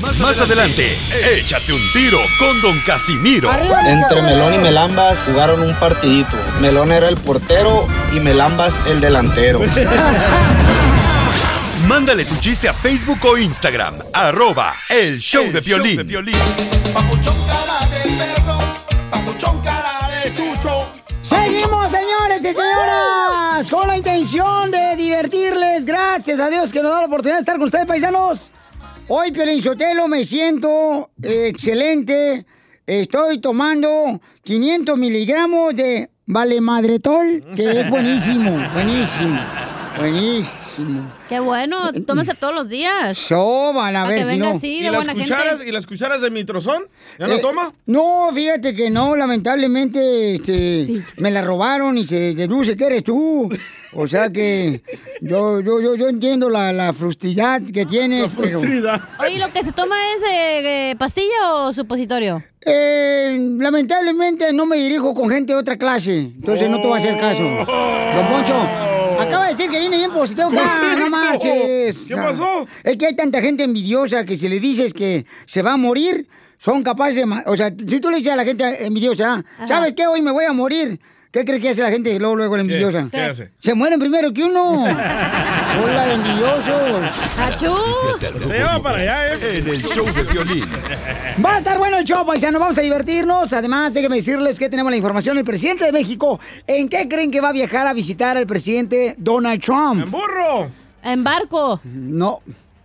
Más, Más adelante, échate un tiro con Don Casimiro. Entre Melón y Melambas jugaron un partidito. Melón era el portero y Melambas el delantero. Mándale tu chiste a Facebook o Instagram, arroba el show, de, violín. Papuchón cara de perro, papuchón cara de chucho. Seguimos, señores y señoras, con la intención de divertirles. Gracias a Dios que nos da la oportunidad de estar con ustedes, paisanos. Hoy, Piolín Sotelo, me siento eh, excelente. Estoy tomando 500 miligramos de Valemadretol, que es buenísimo, buenísimo, buenísimo. Qué bueno, tómese todos los días. Soban, a Para ver que si venga no. así, ¿Y de las, buena cucharas, gente. ¿Y las cucharas de mitrozón? ¿Ya no Eh, toma? No, fíjate que no, lamentablemente este, me la robaron y se deduce que eres tú. O sea que yo, yo, yo, yo entiendo la, la frustridad que tienes. pero- Oye, ¿lo que se toma es eh, eh, pastilla o supositorio? Eh, lamentablemente no me dirijo con gente de otra clase, entonces no te voy a hacer caso. Don Poncho, acaba de decir que viene bien positivo acá, no marches. ¿Qué pasó? Es que hay tanta gente envidiosa que si le dices que se va a morir, son capaces de... O sea, si tú le dices a la gente envidiosa, Ajá. ¿sabes qué? Hoy me voy a morir. ¿Qué crees que hace la gente luego, luego la envidiosa? ¿Qué hace? Se mueren primero que uno. Hola de envidiosos. Del Te lleva para allá, ¿eh? En el show de violín. Va a estar bueno el show, paisano. Vamos a divertirnos. Además, déjenme decirles que tenemos la información. El presidente de México, ¿en qué creen que va a viajar a visitar al presidente Donald Trump? ¡En burro! En barco. No.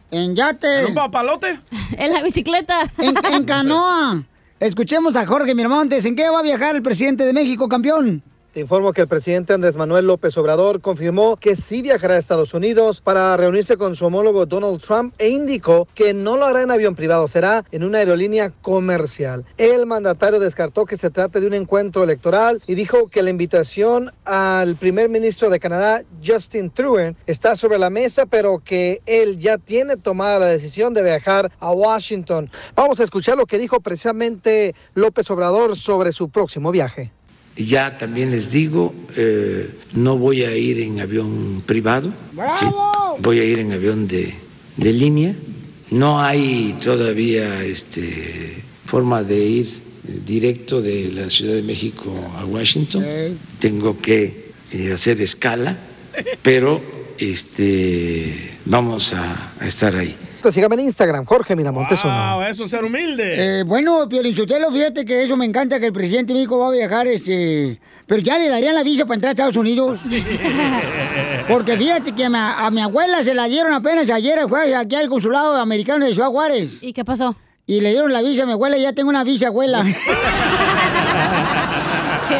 En yate. ¿En un papalote? En la bicicleta. En, en canoa. Escuchemos a Jorge Miramontes. ¿En qué va a viajar el presidente de México, campeón? Te informo que el presidente Andrés Manuel López Obrador confirmó que sí viajará a Estados Unidos para reunirse con su homólogo Donald Trump e indicó que no lo hará en avión privado, será en una aerolínea comercial. El mandatario descartó que se trate de un encuentro electoral y dijo que la invitación al primer ministro de Canadá, Justin Trudeau, está sobre la mesa, pero que él ya tiene tomada la decisión de viajar a Washington. Vamos a escuchar lo que dijo precisamente López Obrador sobre su próximo viaje. Ya también les digo, eh, no voy a ir en avión privado, ¿sí? voy a ir en avión de, de línea. No hay todavía este, forma de ir directo de la Ciudad de México a Washington. Tengo que eh, hacer escala, pero este, vamos a, a estar ahí. Sígame en Instagram, Jorge Miramontes uno. Wow, eso es ser humilde. Eh, bueno, Piolinsotelo, fíjate que eso me encanta, que el presidente de México va a viajar, este... Pero ya le darían la visa para entrar a Estados Unidos. Porque fíjate que a mi, a mi abuela se la dieron apenas ayer, fue aquí al consulado americano de Ciudad Juárez. ¿Y qué pasó? Y le dieron la visa a mi abuela y ya tengo una visa, abuela. Qué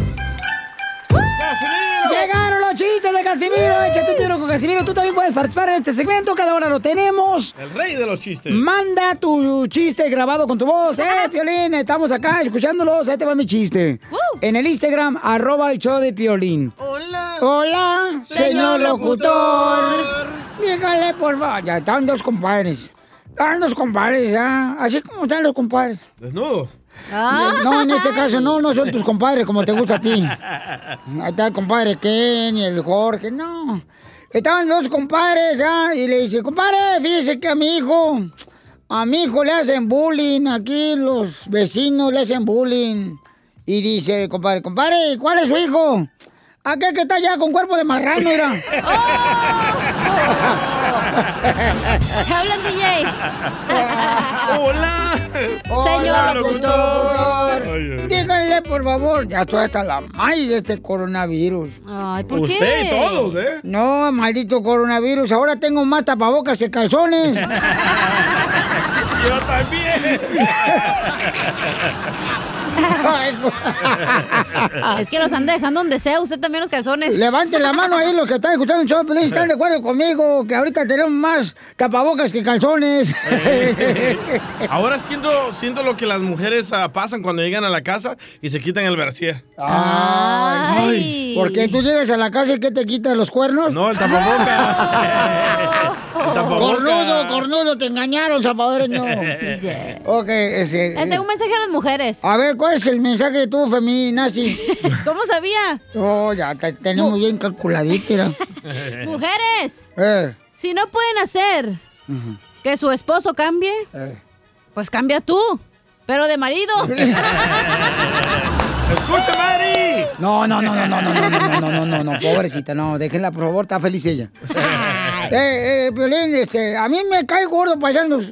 Los chistes de Casimiro. Échate un tiro con Casimiro. Tú también puedes participar en este segmento. Cada hora lo tenemos. El rey de los chistes. Manda tu chiste grabado con tu voz. ¡Eh, Piolín! Estamos acá escuchándolos. Ahí te va mi chiste. En el Instagram, arroba el show de Piolín. Hola. Hola, señor locutor. Dígale, por favor. Ya estaban dos compadres. Estaban dos compadres, ya. Así como están los compadres. Desnudo. No, en este caso no, no son tus compadres como te gusta a ti. Ahí está el compadre Ken y el Jorge, no. Estaban dos compadres, ¿ya? Y le dice, compadre, fíjese que a mi hijo, a mi hijo le hacen bullying, aquí los vecinos le hacen bullying. Y dice compadre, compadre, ¿cuál es su hijo? Aquel que está allá con cuerpo de marrano, mira. Hablan, DJ. Hola. Señor locutor. locutor. Díganle, por favor. Ya estoy hasta la maíz de este coronavirus. Ay, ¿por Usted qué? y todos, ¿eh? No, maldito coronavirus. Ahora tengo más tapabocas que calzones. Yo también. es que los anda dejando donde sea, usted también los calzones. Levante la mano ahí los que están escuchando el show, pero están de acuerdo conmigo que ahorita tenemos más tapabocas que calzones. Ahora siento, siento lo que las mujeres ah, pasan cuando llegan a la casa y se quitan el brasier. Ay. ¿Por qué tú llegas a la casa y qué te quitas los cuernos? No, el tapabocas. Cornudo, cornudo, te engañaron, salvadoreño. Ok, ese. Es un mensaje a las mujeres. A ver, ¿cuál es el mensaje de tu feminazi? ¿Cómo sabía? Oh, ya te tenemos bien calculadito, mira. Mujeres, Eh, si no pueden hacer que su esposo cambie, eh. pues cambia tú, pero de marido. ¡Escucha, Mari! No, no, no, no, no, no, no, no, no, no, no, no, pobrecita, no, déjenla, por favor, está feliz ella. Eh, eh, Piolín, este, a mí me cae gordo, paisanos,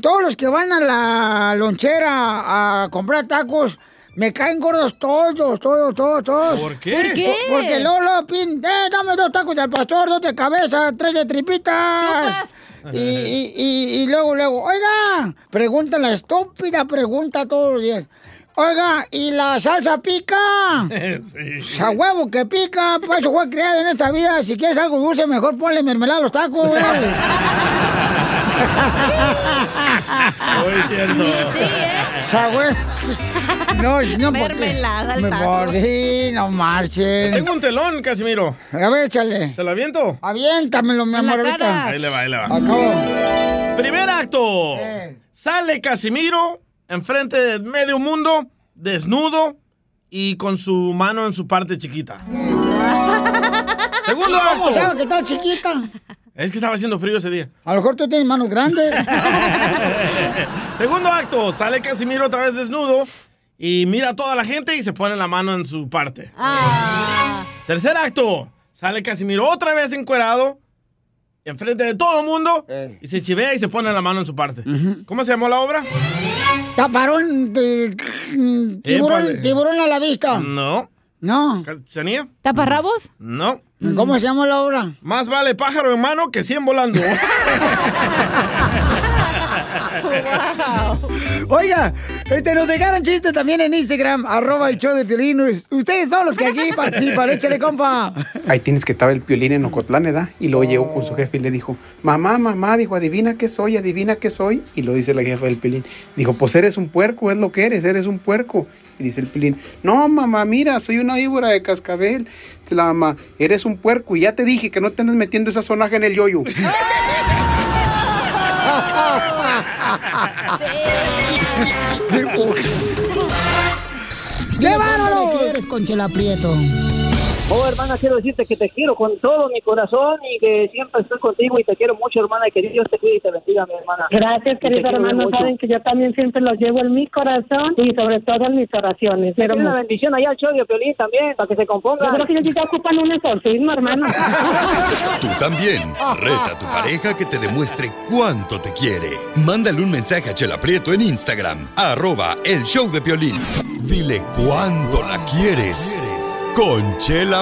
todos los que van a la lonchera a comprar tacos, me caen gordos todos, todos, todos, todos. ¿Por qué? ¿Por qué? Po- Porque luego, luego, pin, eh, dame dos tacos del pastor, dos de cabeza, tres de tripitas. Y, y, y, y luego, luego, oiga, pregunta la estúpida pregunta todos los días. Oiga, ¿y la salsa pica? sí. A huevo que pica, por eso fue creada en esta vida. Si quieres algo dulce, mejor ponle mermelada a los tacos, güey. Muy cierto. Sí, ¿eh? O sea, güey. No, no, Mermelada al Me taco. mordí, no marchen. Tengo un telón, Casimiro. A ver, échale. ¿Se lo aviento? Aviéntamelo, mi amor. Ahí le va, ahí le va. Acabo. Primer acto. Eh. Sale Casimiro enfrente de medio mundo, desnudo y con su mano en su parte chiquita. Segundo ¿Cómo acto. sabes que está chiquita? Es que estaba haciendo frío ese día. A lo mejor tú tienes manos grandes. Segundo acto. Sale Casimiro otra vez desnudo y mira a toda la gente y se pone la mano en su parte. Ah, Tercer acto. Sale Casimiro otra vez encuerado. Enfrente de todo el mundo Eh. y se chivea y se pone la mano en su parte. ¿Cómo se llamó la obra? Taparón, de- tiburón, tiburón a la vista. No. No. ¿Chanía? ¿Taparrabos? No. ¿Cómo se llama la obra? Más vale pájaro en mano que 100 volando. Oiga, este, nos dejaron chistes también en Instagram, arroba el show de Piolín. Ustedes son los que aquí participan, échale, compa. Ahí tienes que estaba el piolín en Ocotlán, ¿verdad? Y luego llegó con su jefe y le dijo, mamá, mamá, dijo, adivina qué soy, adivina qué soy. Y lo dice la jefa del piolín. Dijo, pues eres un puerco, es lo que eres, eres un puerco. Y dice el piolín, no, mamá, mira, soy una víbora de cascabel. Dice la mamá, eres un puerco y ya te dije que no te andes metiendo esa sonaja en el yoyo. ¡Llévanos! quieres, Conchela Prieto? Oh, hermana, quiero decirte que te quiero con todo mi corazón y que siempre estoy contigo y te quiero mucho, hermana, y que Dios te cuide y te bendiga, mi hermana. Gracias, querido hermano. Saben que yo también siempre los llevo en mi corazón y sobre todo en mis oraciones. Pero una bendición allá al show de Piolín también, para que se componga. yo creo que ellos te ocupan un exorcismo, hermano. Tú también. Reta a tu pareja que te demuestre cuánto te quiere. Mándale un mensaje a Chela Prieto en Instagram, arroba el show de Piolín. Dile cuánto la quieres. Conchela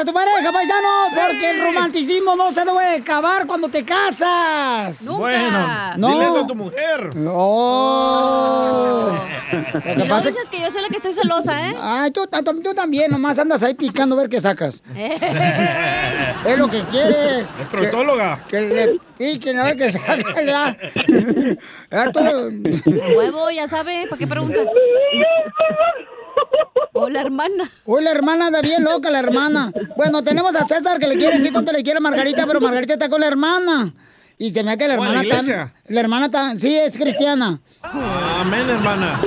A tu porque el romanticismo no se debe acabar cuando te casas. Nunca. Bueno, no. dile eso a tu mujer. Oh. Y pasa dices que yo soy la que estoy celosa, ¿eh? Ay, tú, tú- también, nomás andas ahí picando a ver qué sacas. es lo que quiere. Es proctóloga. Que, que le piquen a ver qué saca. Ya. Ya tú- Huevo, ya sabe, ¿para qué preguntas? O la hermana. Uy, la hermana anda bien loca, la hermana. Bueno, tenemos a César que le quiere decir cuánto le quiere a Margarita, pero Margarita está con la hermana. Y se me ve que la ¿O en la hermana está. La hermana está. Sí, es cristiana. Amén, hermana.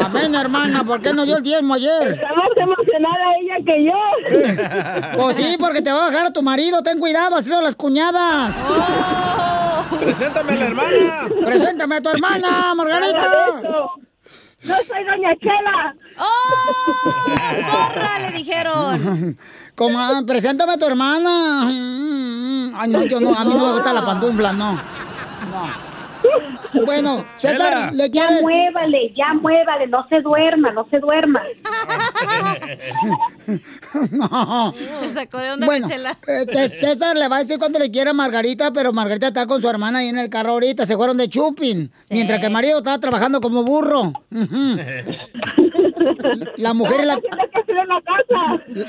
Amén, hermana. ¿Por qué no dio el diezmo ayer? Está más emocionada ella que yo. Pues sí, porque te va a bajar a tu marido. Ten cuidado, así son las cuñadas. Preséntame a la hermana. Preséntame a tu hermana, Margarita. No soy doña Chela. ¡Oh! ¡Zorra! Le dijeron. Coma- preséntame a tu hermana. Mm, Ay, no, yo no, a mí no me gusta la pantufla, no. No. Bueno, César, Chela. ¿le Ya quieres? muévale, ya muévale, no se duerma, no se duerma. No. Se sacó de onda Bueno, eh, Cé- César le va a decir cuánto le quiere a Margarita, pero Margarita está con su hermana ahí en el carro ahorita. Se fueron de chupin. Mientras que el marido estaba trabajando como burro. La mujer y la...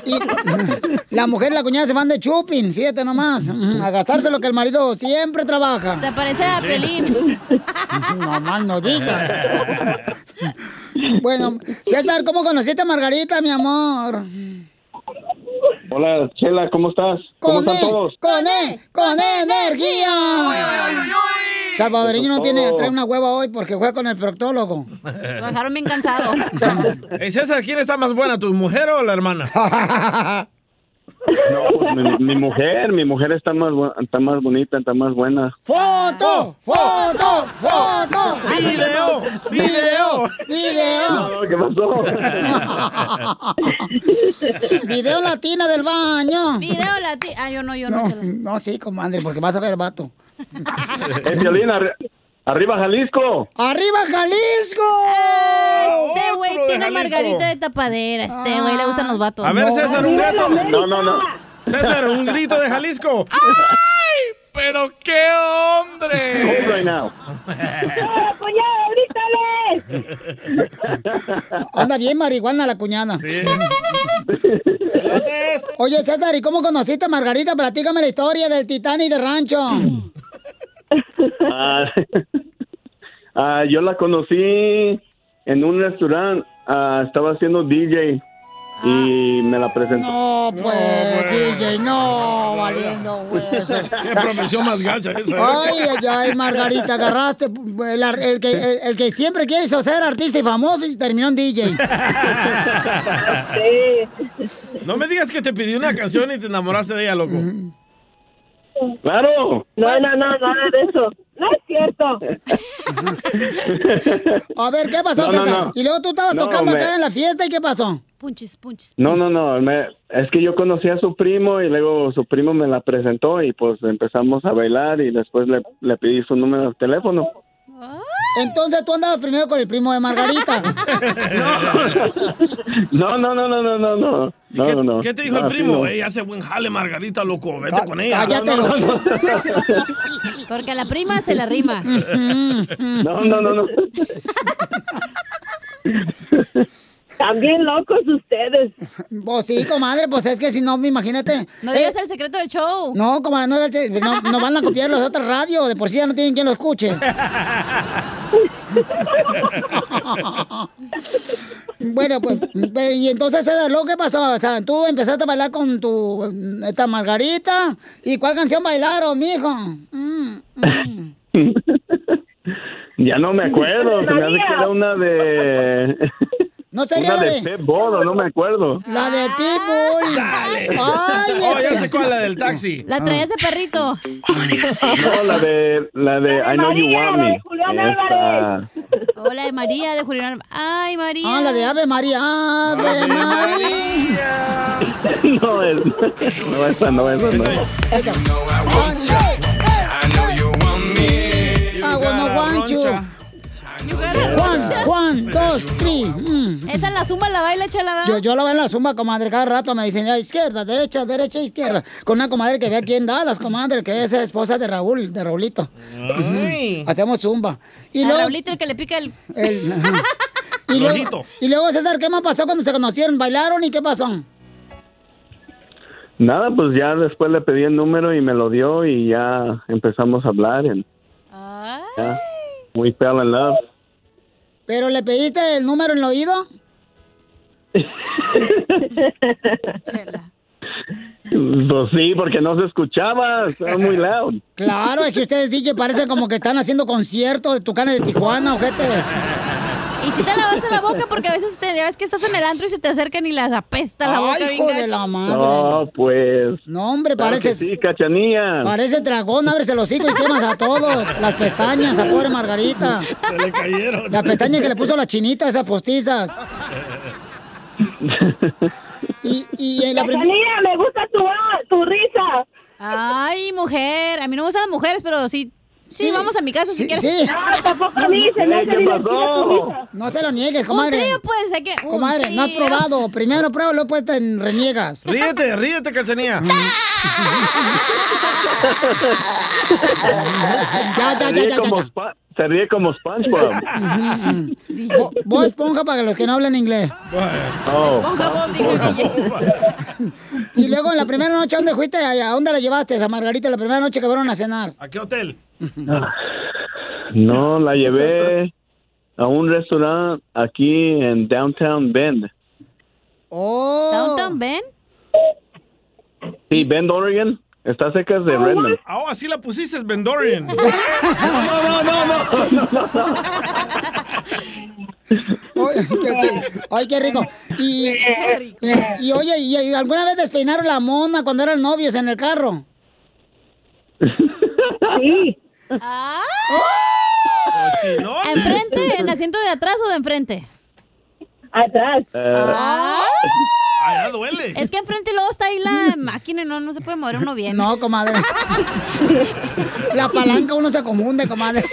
y- la mujer y la cuñada se van de chupin, fíjate nomás. A gastarse lo que el marido siempre trabaja. Se parece a Piolín. No mal no diga. Bueno, César, ¿cómo conociste a Margarita, mi amor? Hola, Chela, ¿cómo estás? ¿Cómo Con están E, todos? con E, con E energía. Salvadoreño no tiene, trae una hueva hoy porque juega con el proctólogo. Lo dejaron bien cansado. Hey, César, ¿quién está más buena, tu mujer o la hermana? No, pues mi, mi mujer, mi mujer está más, está más bonita, está más buena. ¡Foto! ¡Foto! ¡Foto! ¡Video! ¡Video! ¡Video! No, ¿qué pasó? ¡Video latina del baño! Video latino. Ah, yo no, yo no. No, no, sí, comadre, porque vas a ver, vato. Eh, Violín, arri- arriba Jalisco. ¡Arriba, Jalisco! Este güey de tiene Jalisco. margarita de tapadera. Este güey le gustan los vatos. A ver, César, un gato. No, no, no. César, un grito de Jalisco. ¡Pero qué hombre! Hold right now. ¡Cuñado, grítale! Anda bien marihuana la cuñada. Oye, César, ¿y cómo conociste a Margarita? Platícame la historia del Titanic de Rancho. Ah, ah, yo la conocí en un restaurante. ah, estaba haciendo DJ y me la presentó. No, pues, DJ, no, valiendo huesos. Qué profesión más gacha esa. ¿eh? Ay, ay, ay, Margarita, agarraste el, que, el, el que siempre quiso ser artista y famoso y terminó en DJ. No me digas que te pidió una canción y te enamoraste de ella, loco. ¡Claro! No, no, no, nada de eso. No es cierto. A ver, ¿qué pasó, No, no, César? no. Y luego tú estabas No, tocando me- acá en la fiesta y ¿qué pasó? Punches, punches. No, no, no. me- es que yo conocí a su primo y luego su primo me la presentó y pues empezamos a bailar y después le, le pedí su número de teléfono. Entonces tú andabas primero con el primo de Margarita. No, no, no, no, no, no, no. ¿Y qué, No, no. qué te dijo el primo? no. Ey, hace buen jale, Margarita, loco. Vete Cá- con ella. cállate, No, no, loco. Porque a la prima se la rima. No, no, no, no. También locos ustedes. Pues sí, comadre, pues es que si no, imagínate. No Eh, digas el secreto del show. No, comadre, no, no, no van a copiar los de otra radio, de por sí ya no tienen quien lo escuche. bueno, pues, pero, y entonces, ¿lo que pasó? O sea, tú empezaste a bailar con tu, esta Margarita, ¿y cuál canción bailaron, mijo? Mm, mm. Ya no me acuerdo. Se me hace que era una de. No sería Una la de de, Pep Bodo, no me acuerdo. la de Pitbull. Dale. Ay, Oh, ya este- sé cuál, la del taxi. La traía ese perrito. No, la de, la de I Know You Want la Me. Hola de María, de Julián. Ay, María. Ah, la de Ave María, Ave María. No, es, no, esa no, esa no. Cachanilla. One, dos, three. Mm. Esa en la zumba la baila, chala, Yo, yo la veo en la zumba, comadre, cada rato me dicen, "Ya, izquierda, derecha, derecha, izquierda. Con una comadre que ve aquí en Dallas, comadre, que es esposa de Raúl, de Raulito. Ay. Hacemos zumba. Y A luego, Raulito el que le pica el... el- y, luego, y luego, César, ¿qué más pasó cuando se conocieron? ¿Bailaron y qué pasó? Nada, pues ya después le pedí el número y me lo dio y ya empezamos a hablar. y ya, we fell in love. ¿Pero le pediste el número en el oído? Pues sí, porque no se escuchaba, estaba muy loud. Claro, es que ustedes, DJ, parecen como que están haciendo concierto de Tucanes de Tijuana, ojetes. Y si te lavaste la boca porque a veces ya ves que estás en el antro y se te acercan y las apesta la boca Ay, bien hijo de la madre. No, pues. No, hombre, Claro pareces... sí, cachanilla. Parece dragón, ábrese los hocico y quemas a todos. Las pestañas, a pobre Margarita. Se le cayeron. La pestaña que le puso la chinita, esas postizas. Y, y en la. Cachanilla, me gusta tu, tu risa. Ay, mujer. A mí no me gustan las mujeres, pero sí. Sí, vamos a mi casa si quieres. sí. No, tampoco a mí, se me hace ¿Qué divertida tu pasó? risa. No te lo niegues, Un comadre. trío, pues, hay que... un Comadre, no has probado. Primero prueba, luego pues te reniegas. Ríete, ríete, cachanilla. Ya, ya, Se ya, ríe ya, como, ya. Spa- se ríe como SpongeBob. Bo- Vos esponja para los que no hablan inglés. Oh. Esponja Bob. Y luego en la primera noche, ¿a dónde fuiste? ¿A dónde la llevaste a Margarita la primera noche que fueron a cenar? ¿A qué hotel? No, la llevé a un restaurante aquí en Downtown Bend. Oh. ¿Downtown Ben? Sí, Bend, Oregon. Está cerca de Redmond. Ah, oh, así la pusiste, Bendorian. No, no, no, no, no, no, no. Ay, qué, qué- ay, qué rico. Y, y, y, oye, ¿y, y alguna vez despeinaron la mona cuando eran novios en el carro? Sí. Ah, Cochinón. ¿Enfrente, en asiento de atrás o de enfrente? Atrás. Eh, Ah, Ah, ya duele. es que enfrente luego está ahí la máquina y no, no se puede mover uno bien. No, comadre. La palanca uno se confunde, comadre.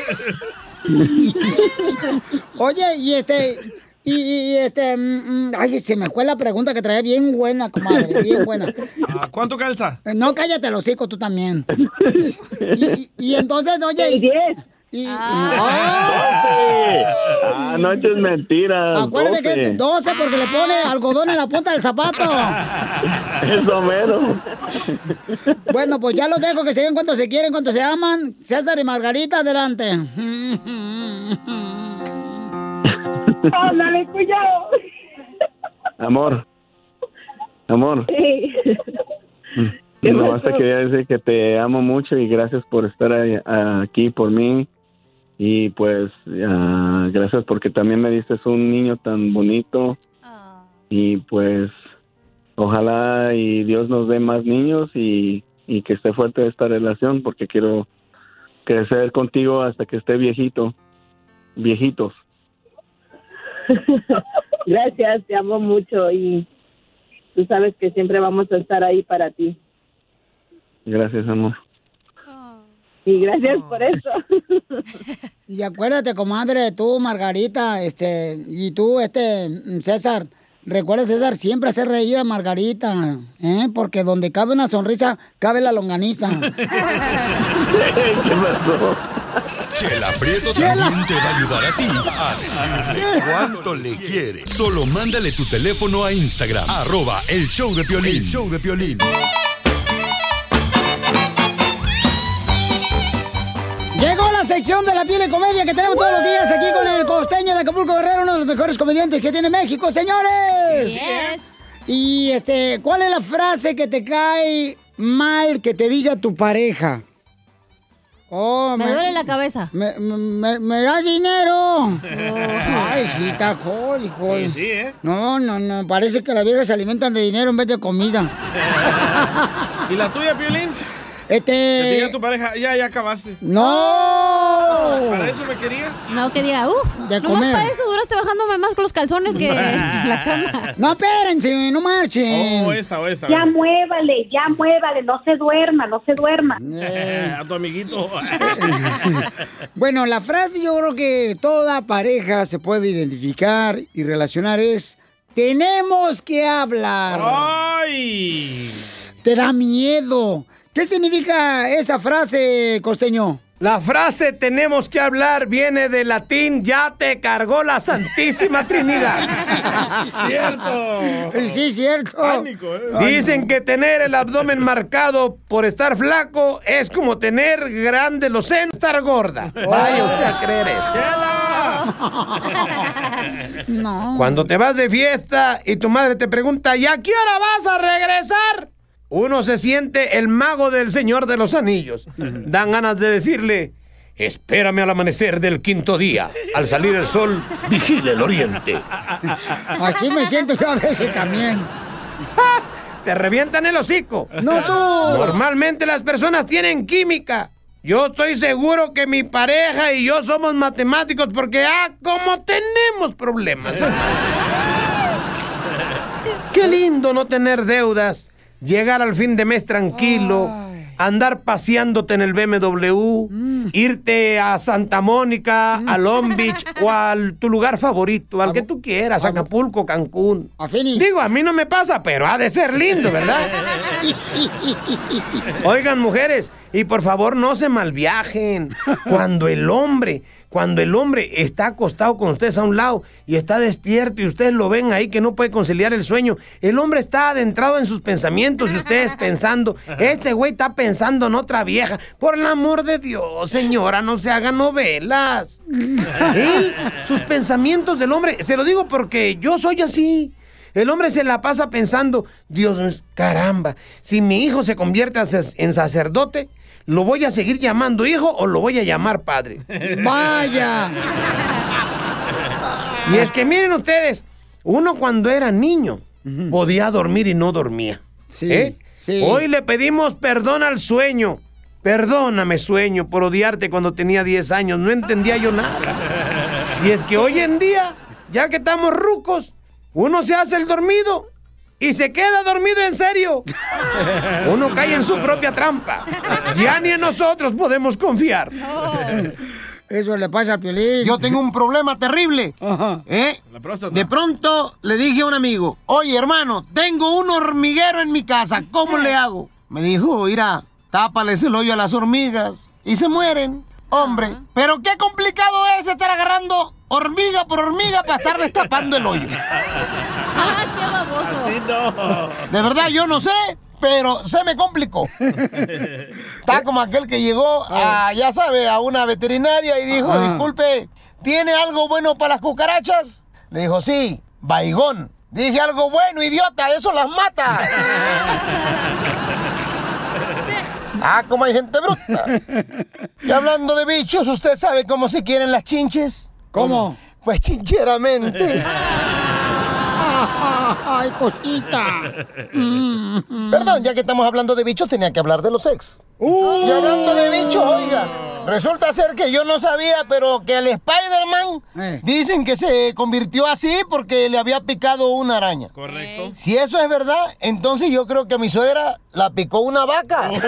Oye, y este, y, y, este, mm, mm, ay, se me fue la pregunta que traía bien buena, comadre, bien buena. Ah, ¿Cuánto calza? Eh, No, cállate el hocico tú también. Y, y- y entonces, oye, y, y- Ah, no eches mentiras. acuérdate que es 12 porque le pone algodón en la punta del zapato. Eso mero. Bueno, pues ya los dejo que se den cuando se quieren, cuando se aman. César y Margarita, adelante. Ándale, cuidado. Amor. Amor. Sí. No, te quería decir que te amo mucho y gracias por estar ahí- aquí por mí. Y pues, ah, gracias porque también me diste un niño tan bonito. Y pues, ojalá y Dios nos dé más niños y, y que esté fuerte esta relación porque quiero crecer contigo hasta que esté viejito. Viejitos. Gracias, te amo mucho y tú sabes que siempre vamos a estar ahí para ti. Gracias, amor. Y gracias por eso. Y acuérdate, comadre, tú, Margarita, este, y tú, este, César, recuerda, César, siempre hacer reír a Margarita, ¿eh? Porque donde cabe una sonrisa, cabe la longaniza. ¿Qué pasó? Chela Prieto también te va a ayudar a ti a decirle cuánto le quiere. Solo mándale tu teléfono a Instagram, arroba el show de Piolín. El show de Piolín. Sección de la piel de comedia que tenemos todos los días aquí con el costeño de Acapulco Guerrero, uno de los mejores comediantes que tiene México, señores. Yes. Y este, ¿cuál es la frase que te cae mal que te diga tu pareja? Oh, Me duele la cabeza. Me, me, me das dinero. Ay, sí, está jol, hijo. Sí, sí, ¿eh? No, no, no, parece que las viejas se alimentan de dinero en vez de comida. ¿Y la tuya, Piolín? Este... Que te diga tu pareja, ya, ya acabaste. ¡No! ¿Para eso me quería? No, que diga, uff, De no comer. para eso duraste bajándome más con los calzones que la cama. No, espérense, no marchen. Oh, esta o esta. Ya muévale, ya muévale, no se duerma, no se duerma. Eh. a tu amiguito. Bueno, la frase yo creo que toda pareja se puede identificar y relacionar es tenemos que hablar. ¡Ay! Te da miedo. ¿Qué significa esa frase, costeño? La frase tenemos que hablar viene del latín ya te cargó la Santísima Trinidad. Cierto. Sí, cierto. Pánico, ¿eh? Dicen que tener el abdomen marcado por estar flaco es como tener grandes los senos, estar gorda. Vaya usted a creer eso. No. Cuando te vas de fiesta y tu madre te pregunta, ¿y a qué hora vas a regresar? Uno se siente el mago del Señor de los Anillos. Dan ganas de decirle, espérame al amanecer del quinto día. Al salir el sol, vigila el oriente. Así me siento yo a veces también. Te revientan el hocico. No tú. Normalmente las personas tienen química. Yo estoy seguro que mi pareja y yo somos matemáticos porque, ah, como tenemos problemas. Qué lindo no tener deudas, llegar al fin de mes tranquilo, andar paseándote en el BMW, irte a Santa Mónica, a Long Beach o a tu lugar favorito, al que tú quieras, Acapulco, Cancún. Digo, a mí no me pasa, pero ha de ser lindo, ¿verdad? Oigan, mujeres, y por favor no se malviajen. Cuando el hombre, cuando el hombre está acostado con ustedes a un lado y está despierto y ustedes lo ven ahí que no puede conciliar el sueño, el hombre está adentrado en sus pensamientos y ustedes pensando, este güey está pensando en otra vieja. Por el amor de Dios, señora, no se hagan novelas. Él, sus pensamientos del hombre, se lo digo porque yo soy así. El hombre se la pasa pensando, Dios, caramba, si mi hijo se convierte en sacerdote, ¿lo voy a seguir llamando hijo o lo voy a llamar padre? Vaya. Y es que miren ustedes, uno cuando era niño podía dormir y no dormía. ¿eh? sí. Hoy le pedimos perdón al sueño. Perdóname, sueño, por odiarte cuando tenía 10 años. No entendía yo nada. Y es que hoy en día, ya que estamos rucos, uno se hace el dormido y se queda dormido en serio. Uno cae en su propia trampa. Ya ni en nosotros podemos confiar. Eso le pasa a Piolín. Yo tengo un problema terrible. ¿Eh? De pronto le dije a un amigo, oye hermano, tengo un hormiguero en mi casa, ¿cómo le hago? Me dijo, mira, tápales el hoyo a las hormigas y se mueren. Hombre, pero qué complicado es estar agarrando hormiga por hormiga para estarles tapando el hoyo. ¡Qué baboso! Así no. De verdad, yo no sé, pero se me complicó. Está como aquel que llegó a, ya sabe, a una veterinaria y dijo, Ajá. disculpe, ¿tiene algo bueno para las cucarachas? Le dijo, sí, baigón. Dije algo bueno, idiota, eso las mata. Ah, como hay gente bruta. Y hablando de bichos, ¿usted sabe cómo se quieren las chinches? ¿Cómo? Pues chincheramente. Ay, cosita. Perdón, ya que estamos hablando de bichos, tenía que hablar de los ex. Uh. Y hablando de bichos, oiga, resulta ser que yo no sabía, pero que el Spider-Man Eh. dicen que se convirtió así porque le había picado una araña. Correcto. Si eso es verdad, entonces yo creo que a mi suegra la picó una vaca. Familia,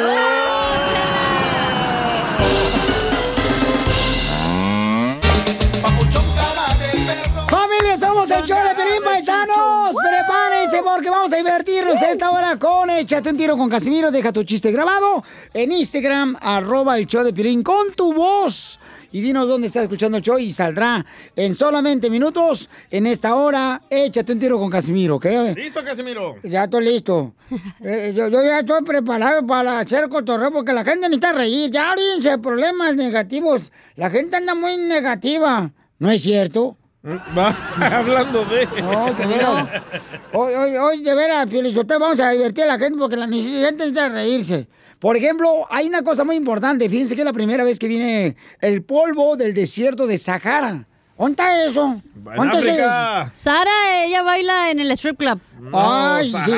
somos el show de Pelín Paisanos. Prepárense porque vamos a divertirnos esta hora con Échate un tiro con Casimiro. Deja tu chiste grabado en Instagram, arroba el show de Pelín con tu voz. Y dinos dónde estás escuchando el show y saldrá en solamente minutos en esta hora. Échate un tiro con Casimiro, ¿ok? ¿Listo, Casimiro? Ya estoy listo. Eh, yo, yo ya estoy preparado para hacer cotorreo porque la gente necesita reír. Ya olvídense problemas negativos. La gente anda muy negativa. ¿No es cierto? Va, hablando de. No, de veras. Hoy, hoy, hoy, de veras, Felicitarte, vamos a divertir a la gente porque la necesita reírse. Por ejemplo, hay una cosa muy importante. Fíjense que es la primera vez que viene el polvo del desierto de Sahara. ¿Dónde está eso? ¿Dónde está? Sara, ella baila en el strip club. Ay, sí.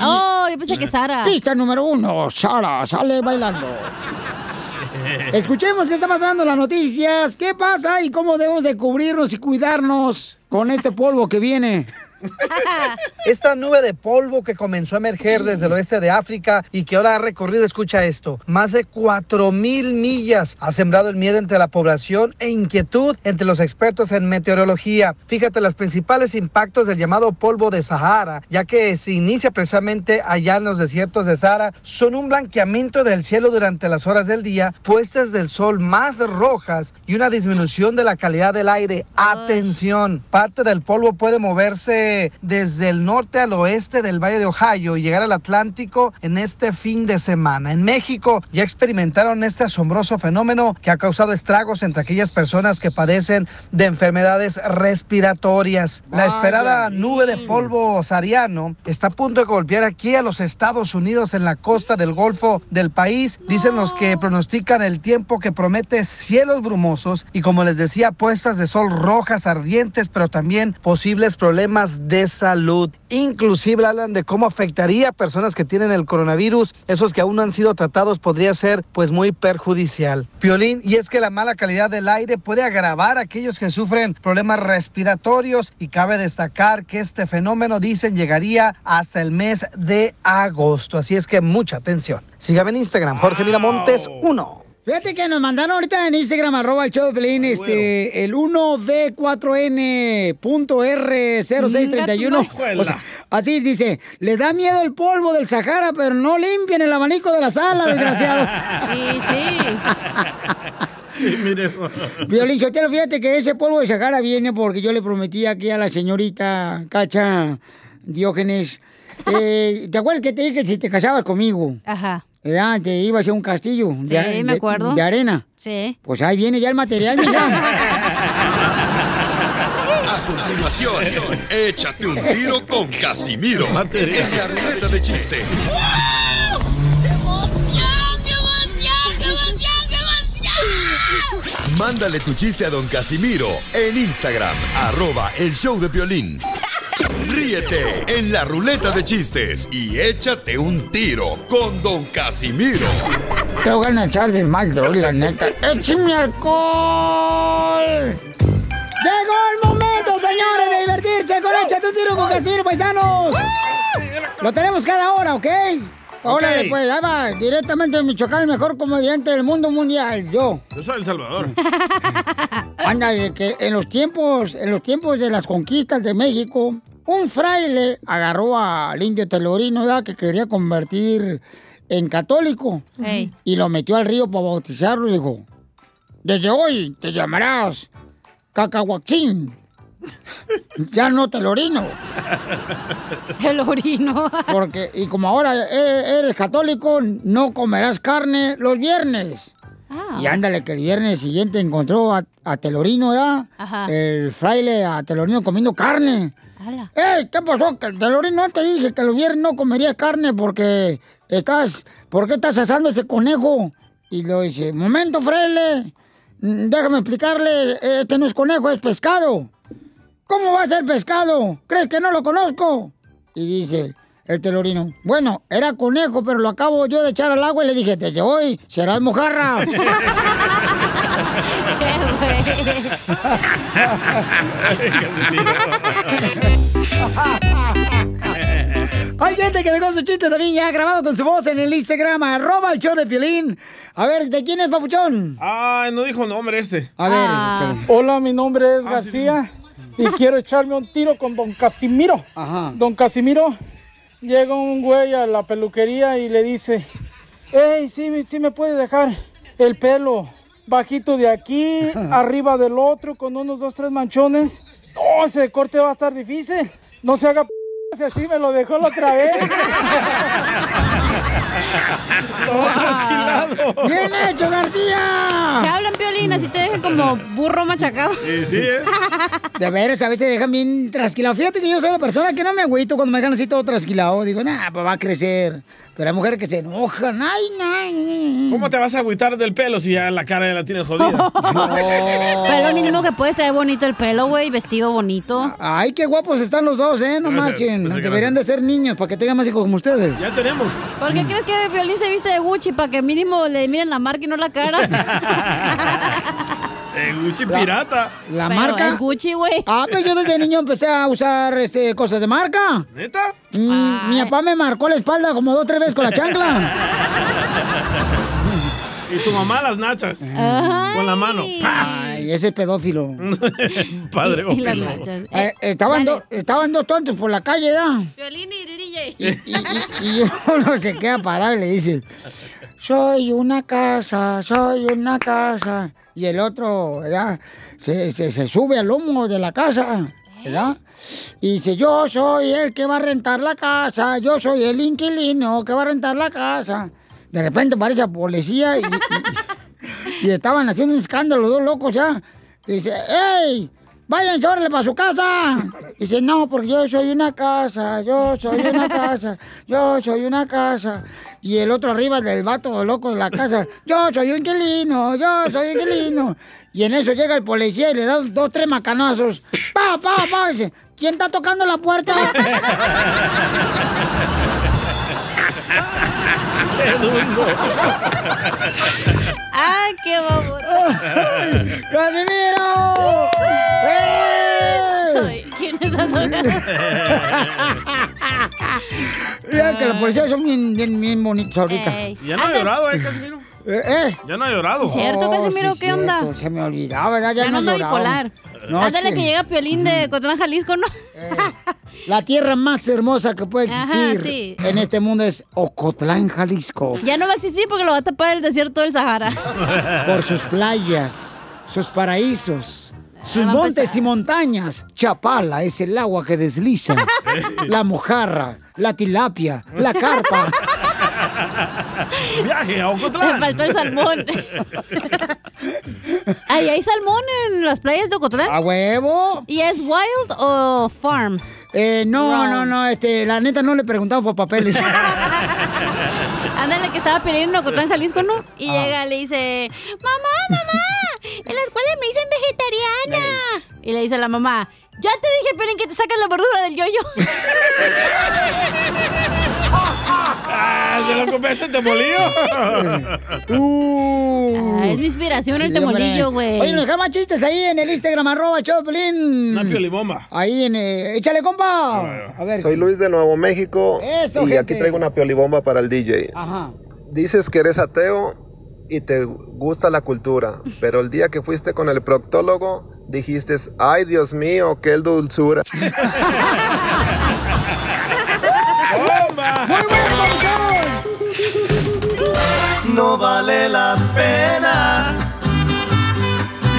Oh, yo pensé que Sara. Pista número uno, Sara, sale bailando. Escuchemos qué está pasando en las noticias, qué pasa y cómo debemos de cubrirnos y cuidarnos con este polvo que viene. Esta nube de polvo que comenzó a emerger desde el oeste de África y que ahora ha recorrido, escucha esto, más de 4 mil millas ha sembrado el miedo entre la población e inquietud entre los expertos en meteorología. Fíjate los principales impactos del llamado polvo de Sahara, ya que se inicia precisamente allá en los desiertos de Sahara, son un blanqueamiento del cielo durante las horas del día, puestas del sol más rojas y una disminución de la calidad del aire. Atención, parte del polvo puede moverse desde el norte al oeste del Valle de Ohio y llegar al Atlántico en este fin de semana. En México ya experimentaron este asombroso fenómeno que ha causado estragos entre aquellas personas que padecen de enfermedades respiratorias. La esperada nube de polvo sahariano está a punto de golpear aquí a los Estados Unidos en la costa del Golfo del país. Dicen los que pronostican el tiempo que promete cielos brumosos y como les decía, puestas de sol rojas ardientes, pero también posibles problemas de salud. Inclusive hablan de cómo afectaría a personas que tienen el coronavirus, esos que aún no han sido tratados podría ser pues muy perjudicial. Piolín, y es que la mala calidad del aire puede agravar a aquellos que sufren problemas respiratorios y cabe destacar que este fenómeno dicen llegaría hasta el mes de agosto, así es que mucha atención. Sígame en Instagram, Jorge Miramontes 1. Fíjate que nos mandaron ahorita en Instagram, arroba el show de Pelín, este, el 1V4N.R0631. O sea, así dice, les da miedo el polvo del Sahara, pero no limpian el abanico de la sala, desgraciados. Sí, sí. Sí, mire eso. Violín Sotelo, fíjate que ese polvo de Sahara viene porque yo le prometí aquí a la señorita Cacha Diógenes. eh, ¿Te acuerdas que te dije que si te casabas conmigo? Ajá. Eh, te iba a hacer un castillo. de Sí, are- me de- acuerdo. De, arena. Sí. Pues ahí viene ya el material, mira. A continuación, échate un tiro con Casimiro en la ruleta de chiste. Mándale tu chiste a don Casimiro en Instagram, arroba el show de violín. Ríete en la ruleta de chistes y échate un tiro con don Casimiro. Te voy a echar de mal, droga, la neta. ¡Échame alcohol! ¡Llegó el momento, señores, de divertirse con Échate un tiro con Casimiro Paisanos! Lo tenemos cada hora, ¿ok? Ahora Ok. después, ahí va, directamente de Michoacán, el mejor comediante del mundo mundial, yo. Yo soy El Salvador. Anda, que en los tiempos, en los tiempos de las conquistas de México, un fraile agarró al indio Telorino. Que quería convertir en católico. Y lo metió al río para bautizarlo y dijo, desde hoy te llamarás Cacahuaxín. ya no Telorino. Telorino. Porque, y como ahora e- eres católico, no comerás carne los viernes. Ah. Y ándale, que el viernes siguiente encontró a, a Telorino, ¿verdad? Ajá. El fraile a Telorino comiendo carne. Ala. ¡Ey! ¿Qué pasó? Que Telorino no te dije que los viernes no comería carne porque estás... ¿Por qué estás asando ese conejo? Y lo dice, momento, fraile. Mm, Déjame explicarle, este no es conejo, es pescado. ¿Cómo va a ser pescado? ¿Crees que no lo conozco? Y dice el telorino, bueno, era conejo, pero lo acabo yo de echar al agua y le dije, desde hoy serás mojarra. Hay gente que dejó su chiste también ya grabado con su voz en el Instagram, arroba el show de Piolín. A ver, ¿de quién es, papuchón? Ay, no dijo nombre este. A ver, Ah. Hola, mi nombre Ah, es García y quiero echarme un tiro con don Casimiro. Ajá. Don Casimiro, llega un güey a la peluquería y le dice, hey, sí, me- sí me puede dejar el pelo bajito de aquí, arriba del otro, con unos dos, tres manchones. No, ese corte va a estar difícil. No se haga p así me lo dejó la otra vez. ¡Bien hecho, García! Te hablan piolín, así te dejan como burro machacado. Sí, sí, ¿eh? De veras, a veces te dejan bien trasquilado. Fíjate que yo soy la persona que no me agüito cuando me dejan así todo trasquilado. Digo, nah, pues va a crecer. Pero hay mujeres que se enojan. Ay, no. ¿Cómo te vas a agüitar del pelo si ya la cara ya la tienes jodida? Pero mínimo que puedes traer bonito el pelo, güey, vestido bonito. Ay, qué guapos están los dos, ¿eh? No marchen. Deberían de ser niños para que tengan más hijos como ustedes. Ya tenemos. ¿Por qué crees que Violín se viste de Gucci para que mínimo le miren la marca y no la cara? Eh, Gucci pirata. La Pero marca. es Gucci, güey. Ah, pero yo desde niño empecé a usar este, cosas de marca. ¿Neta? Mm, mi papá me marcó la espalda como dos o tres veces con la chancla. Y tu mamá las nachas. Con la mano. Ay, ese es pedófilo. Padre Y las ópilo. Eh, estaban, do- estaban dos tontos por la calle, ¿ya? Violín y DJ. Y, y- y- y uno se queda parado y le dice, soy una casa, soy una casa. Y el otro, ¿verdad? Se, se- sube al lomo de la casa, ¿verdad? Y dice, yo soy el que va a rentar la casa, yo soy el inquilino que va a rentar la casa. De repente aparece la policía y, estaban haciendo un escándalo, dos locos ya. Dice, ¡Ey! ¡Váyanse, órale para su casa! Dice, no, porque yo soy una casa, yo soy una casa, yo soy una casa. Y el otro arriba del vato loco de la casa, yo soy un inquilino, yo soy un inquilino. Y en eso llega el policía y le da dos, tres macanazos. ¡Pa, pa, pa! Dice, ¿quién está tocando la puerta? ¡Ah, qué babón! ¡Casimiro! ¡Eh! Soy. ¿Quién es Mira que los policías son bien, bien, bien bonitos ahorita. Ya no ha llorado, ¿eh, Casimiro? Eh, eh. Ya no ha llorado. Sí, cierto, Casimiro, sí, ¿qué onda? Se me olvidaba, ¿verdad? Ya, no ando lloraba. bipolar. No, Ándale que- que... llega Piolín de Cotlán, Jalisco, ¿no? La tierra más hermosa que puede Ajá, existir sí. en este mundo es Ocotlán, Jalisco. Ya no va a existir porque lo va a tapar el desierto del Sahara. Por sus playas, sus paraísos, sus montes y montañas. Chapala es el agua que desliza. la mojarra, la tilapia, la carpa. Viaje a Ocotlán. Me faltó el salmón. Ay, ¿hay salmón en las playas de Ocotlán? ¿A huevo? ¿Y es wild o farm? Eh, no, Wrong. no, no, este, la neta no le preguntamos por papeles. Ándale que estaba Piolín en Ocotlán, Jalisco, ¿no? Y Ah. llega, le dice, mamá, mamá, en la escuela me dicen vegetariana. Y le dice a la mamá, ya te dije, Piolín, que te sacas la bordura del yoyo. Ah, ¿Se lo comiste te molió? Ah, es mi inspiración el Sí, temolillo, güey. Oye, nos dejan más chistes ahí en el Instagram, arroba Choplin. Una piolibomba. Ahí en... eh, échale, compa. A ver. Soy Luis de Nuevo México Eso, y gente. aquí traigo una piolibomba para el DJ. Ajá. Dices que eres ateo y te gusta la cultura, pero el día que fuiste con el proctólogo dijiste, ay Dios mío, qué dulzura. No vale la pena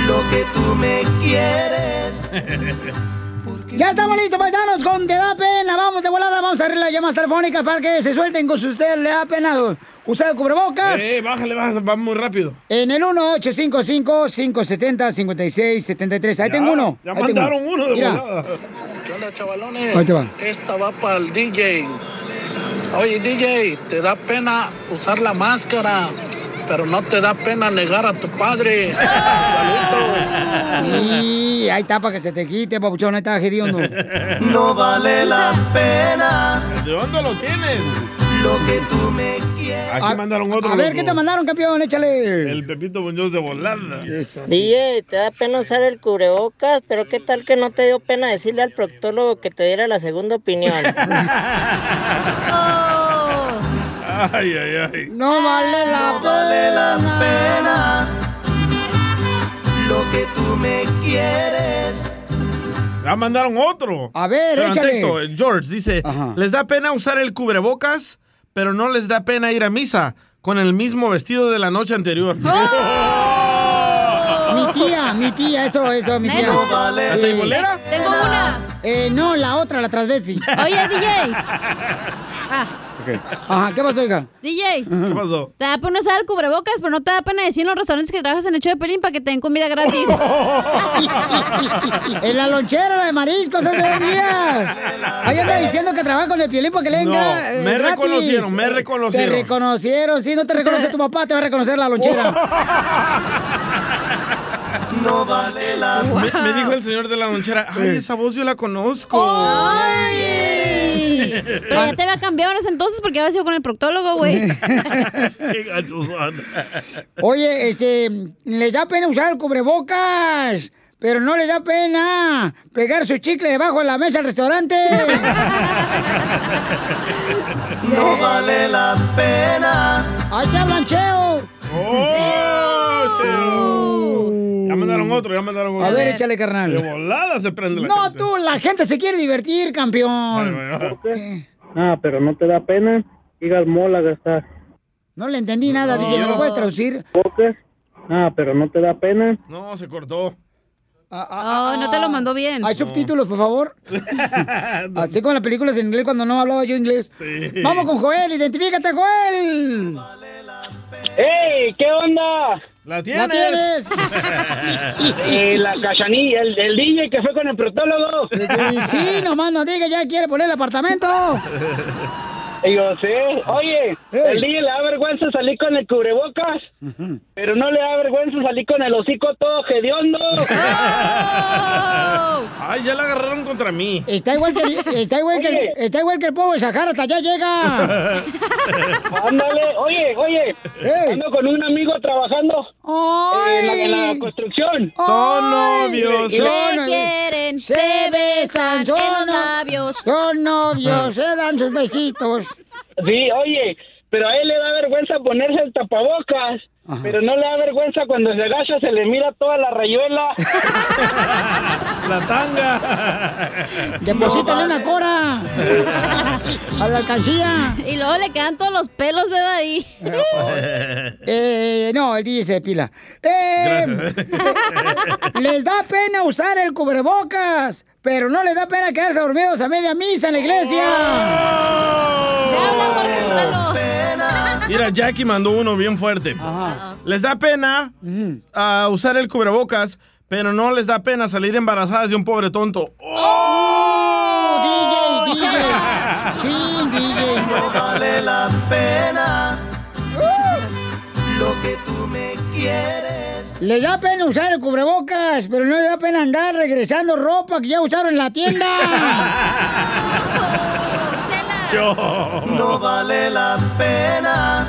lo que tú me quieres. Ya estamos listos, paisanos, con Te da pena. Vamos de volada, vamos a abrir las llamas telefónicas para que se suelten con si usted le da pena usar el cubrebocas. Eh, bájale, bájale, va muy rápido. En el 1-855-570-5673. Ahí tengo uno. Ya ahí tengo mandaron uno de Mira. volada. ¿Qué onda, chavalones? Ahí te va. Esta va para el DJ. Oye, DJ, te da pena usar la máscara, pero no te da pena negar a tu padre. Y ahí está para que se te quite, papuchón. Ahí está, hediondo. No vale la pena ¿De dónde lo tienes? Lo que tú me quieres. Aquí mandaron otro. A ver, loco. ¿qué te mandaron, campeón? Échale. El Pepito Muñoz de volada. DJ, te da pena usar el cubrebocas, pero ¿qué tal que no te dio pena decirle al proctólogo que te diera la segunda opinión? Ay, ay, ay. No vale la No vale la pena lo que tú me quieres. Ya mandaron otro. A ver, échale. texto, George dice, les da pena usar el cubrebocas, pero no les da pena ir a misa con el mismo vestido de la noche anterior. Mi tía, mi tía, eso, eso, mi tía. No vale. ¿La teibolera? Tengo una. Eh, no, la otra, la transvesti. Oye, DJ. Ah, Ajá, ¿qué pasó, hija? DJ. ¿Qué pasó? Te da pena usar el cubrebocas, pero no te da pena decir en los restaurantes que trabajas en el show de pelín para que te den comida gratis. En la lonchera, la de mariscos, hace dos días. Ahí anda diciendo que trabaja con el piolín para que le den No, gra- eh, me gratis. reconocieron, me reconocieron. Te reconocieron, sí, no te reconoce tu papá, te va a reconocer la lonchera. No vale la Me, me dijo el señor de la lonchera, ay, esa voz yo la conozco. Ay. Pero ya te había cambiado en ese entonces porque había sido con el proctólogo, güey. Qué gachos son. Oye, este, les da pena usar el cubrebocas, pero no les da pena pegar su chicle debajo de la mesa del restaurante. No vale la pena. Ahí te hablan, Cheo. Oh, mandaron otro, ya mandaron otro. A ver, échale, carnal. De volada se prende la No, gente. tú, la gente se quiere divertir, campeón. Ah, pero no te da pena ir al mall a gastar. No le entendí nada, DJ, ¿me lo puedes traducir? Ah, pero no te da pena. No, se cortó. Oh, no te lo mandó bien. ¿Hay subtítulos, por favor? Así como las películas en inglés cuando no hablaba yo inglés. Vamos con Joel, identifícate, Joel. ¡Ey! ¿Qué onda? ¿La ¿La tienes? Eh, la cachanilla, el, el DJ que fue con el protólogo. Sí, nomás no diga, ya quiere poner el apartamento. Yo sé. Oye, el DJ le da vergüenza salir con el cubrebocas, pero no le da vergüenza salir con el hocico todo hediondo. Ay, ya la agarraron contra mí. Está igual que el, está igual que el, está igual que el de Sahara, hasta allá llega. Ándale, oye, oye, ando con un amigo trabajando en, la, en la construcción. Son novios. Y- y- Se quieren, se besan los labios. Son novios, se dan sus besitos. Sí, oye, pero a él le da vergüenza ponerse el tapabocas, pero no le da vergüenza cuando se agacha, se le mira toda la rayuela. La tanga. Deposítale una cora a la alcancía. Y luego le quedan todos los pelos, ¿verdad? Ahí. Eh, no, el DJ se depila. Eh, les da pena usar el cubrebocas, pero no les da pena quedarse dormidos a media misa en la iglesia. Mira, Jackie mandó uno bien fuerte. Les da pena ah, usar el cubrebocas, pero no les da pena salir embarazadas de un pobre tonto. ¡Oh, DJ, DJ! Sí, DJ. No vale la pena lo que tú me quieres. Les da pena usar el cubrebocas, pero no les da pena andar regresando ropa que ya usaron en la tienda. No vale la pena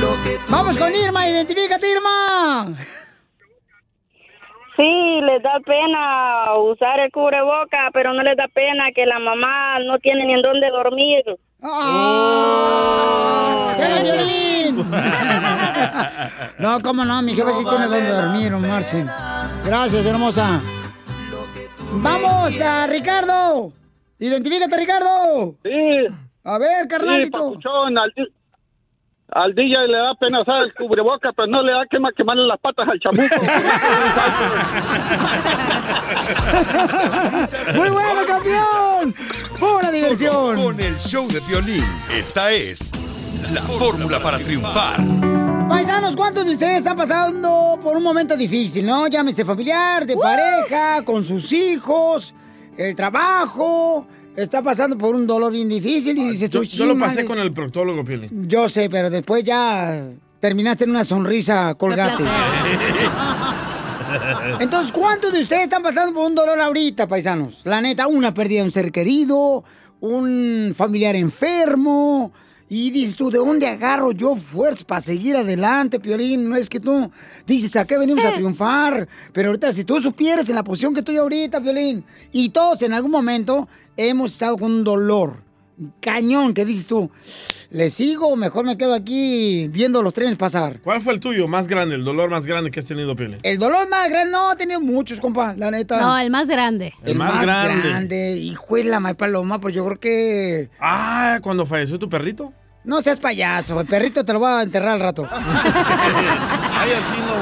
lo que tú Vamos con Irma, identifícate, Irma. Sí, les da pena usar el cubreboca, pero no les da pena que la mamá no tiene ni en dónde dormir. ¡Oh! ¡Era violín! No, cómo no, mi jefe sí tiene donde dormir, no marchen. Gracias, hermosa. Vamos a Ricardo. Identifícate, Ricardo. Sí. A ver, Sí, carnalito. papuchón, al, di- al DJ le da pena usar el cubreboca, pero no le da quema quemarle las patas al chamuco. ¡Muy bueno, campeón! ¡Pura diversión! Solo con el show de violín. Esta es la fórmula para triunfar. Paisanos, ¿cuántos de ustedes están pasando por un momento difícil, no? Llámese familiar, de pareja, con sus hijos, el trabajo. Está pasando por un dolor bien difícil y dices tú, Yo, yo lo pasé con el proctólogo, Piolín. Yo sé, pero después ya terminaste en una sonrisa colgate. Entonces, ¿cuántos de ustedes están pasando por un dolor ahorita, paisanos? La neta, una pérdida de un ser querido, un familiar enfermo. Y dices tú, ¿de dónde agarro yo fuerza para seguir adelante, Piolín? No es que tú dices, ¿a qué venimos a triunfar? Pero ahorita, si tú supieras en la posición que estoy ahorita, Piolín, y todos en algún momento hemos estado con un dolor cañón, que dices tú, ¿le sigo o mejor me quedo aquí viendo los trenes pasar? ¿Cuál fue el tuyo más grande, el dolor más grande que has tenido, Piolín? El dolor más grande, no, he tenido muchos, compa, la neta. No, el más grande. El, más, grande. Hijo de la mal paloma, pues yo creo que... Ah, cuando falleció tu perrito. No seas payaso, el perrito te lo voy a enterrar al rato. Ay, así no.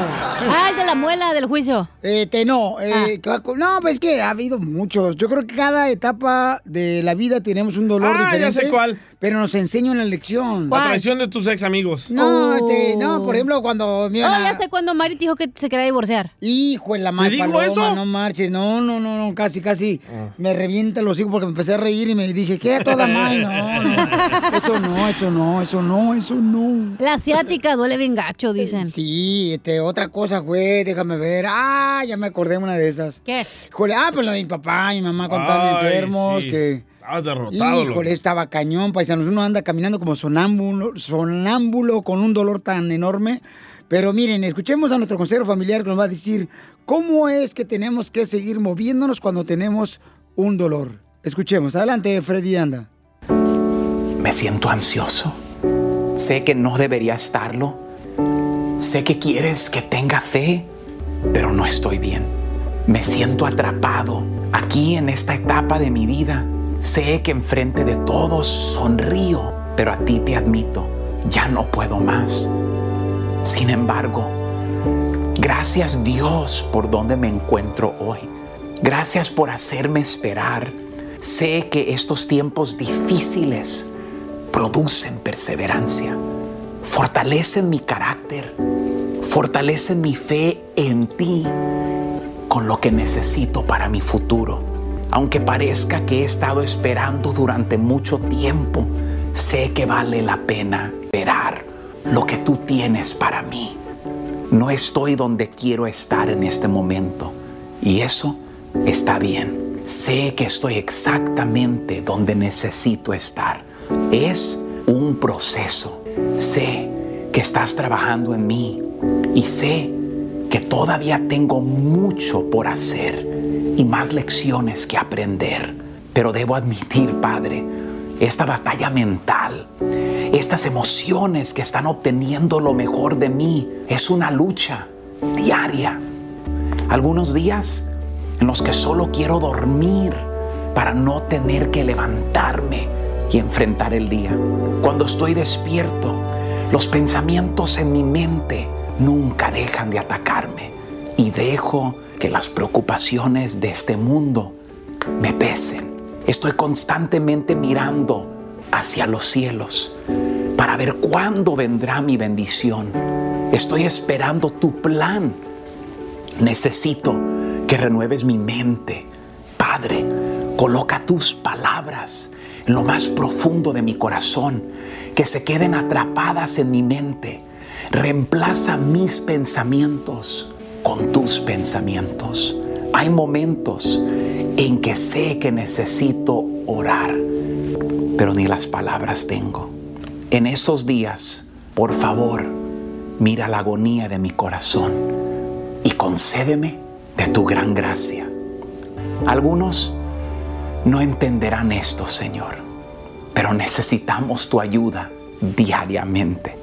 Ah, el de la muela del juicio. Este, no, eh, no, pues es que ha habido muchos. Yo creo que cada etapa de la vida tenemos un dolor Ah, ya diferente. sé cuál. Pero nos enseña una lección. La traición de tus ex amigos. No, este, no, por ejemplo, cuando me iban Oh, ya sé cuando Mari dijo que se quería divorciar. Hijo de la madre dijo paloma, eso? no marches. No, no, no, no, casi, casi. Me revienta los hijos porque me empecé a reír y me dije, ¿qué toda madre? No, no. Eso no, eso no, eso no, eso no. La asiática duele bien gacho, dicen. Sí, este, otra cosa, güey, déjame ver. Ah, ya me acordé de una de esas. ¿Qué? Híjole, ah, pues lo de mi papá y mi mamá cuando estaban enfermos, sí. que... Estabas derrotado. loco. Híjole, estaba cañón, paisanos. Uno anda caminando como sonámbulo, sonámbulo con un dolor tan enorme. Pero miren, escuchemos a nuestro consejero familiar que nos va a decir cómo es que tenemos que seguir moviéndonos cuando tenemos un dolor. Escuchemos. Adelante, Freddy Anda. Me siento ansioso. Sé que no debería estarlo. Sé que quieres que tenga fe, pero no estoy bien. Me siento atrapado aquí en esta etapa de mi vida. Sé que enfrente de todos sonrío, pero a ti te admito, ya no puedo más. Sin embargo, gracias Dios por donde me encuentro hoy. Gracias por hacerme esperar. Sé que estos tiempos difíciles producen perseverancia, fortalecen mi carácter, fortalecen mi fe en ti con lo que necesito para mi futuro. Aunque parezca que he estado esperando durante mucho tiempo, sé que vale la pena esperar lo que tú tienes para mí. No estoy donde quiero estar en este momento y eso está bien. Sé que estoy exactamente donde necesito estar. Es un proceso. Sé que estás trabajando en mí y sé que todavía tengo mucho por hacer y más lecciones que aprender. Pero debo admitir, Padre, esta batalla mental, estas emociones que están obteniendo lo mejor de mí, es una lucha diaria. Algunos días en los que solo quiero dormir para no tener que levantarme y enfrentar el día. Cuando estoy despierto, los pensamientos en mi mente nunca dejan de atacarme y dejo que las preocupaciones de este mundo me pesen. Estoy constantemente mirando hacia los cielos para ver cuándo vendrá mi bendición. Estoy esperando tu plan. Necesito que renueves mi mente. Padre, coloca tus palabras lo más profundo de mi corazón, que se queden atrapadas en mi mente. Reemplaza mis pensamientos con tus pensamientos. Hay momentos en que sé que necesito orar, pero ni las palabras tengo. En esos días, por favor, mira la agonía de mi corazón y concédeme de tu gran gracia. Algunos no entenderán esto, Señor, pero necesitamos tu ayuda diariamente.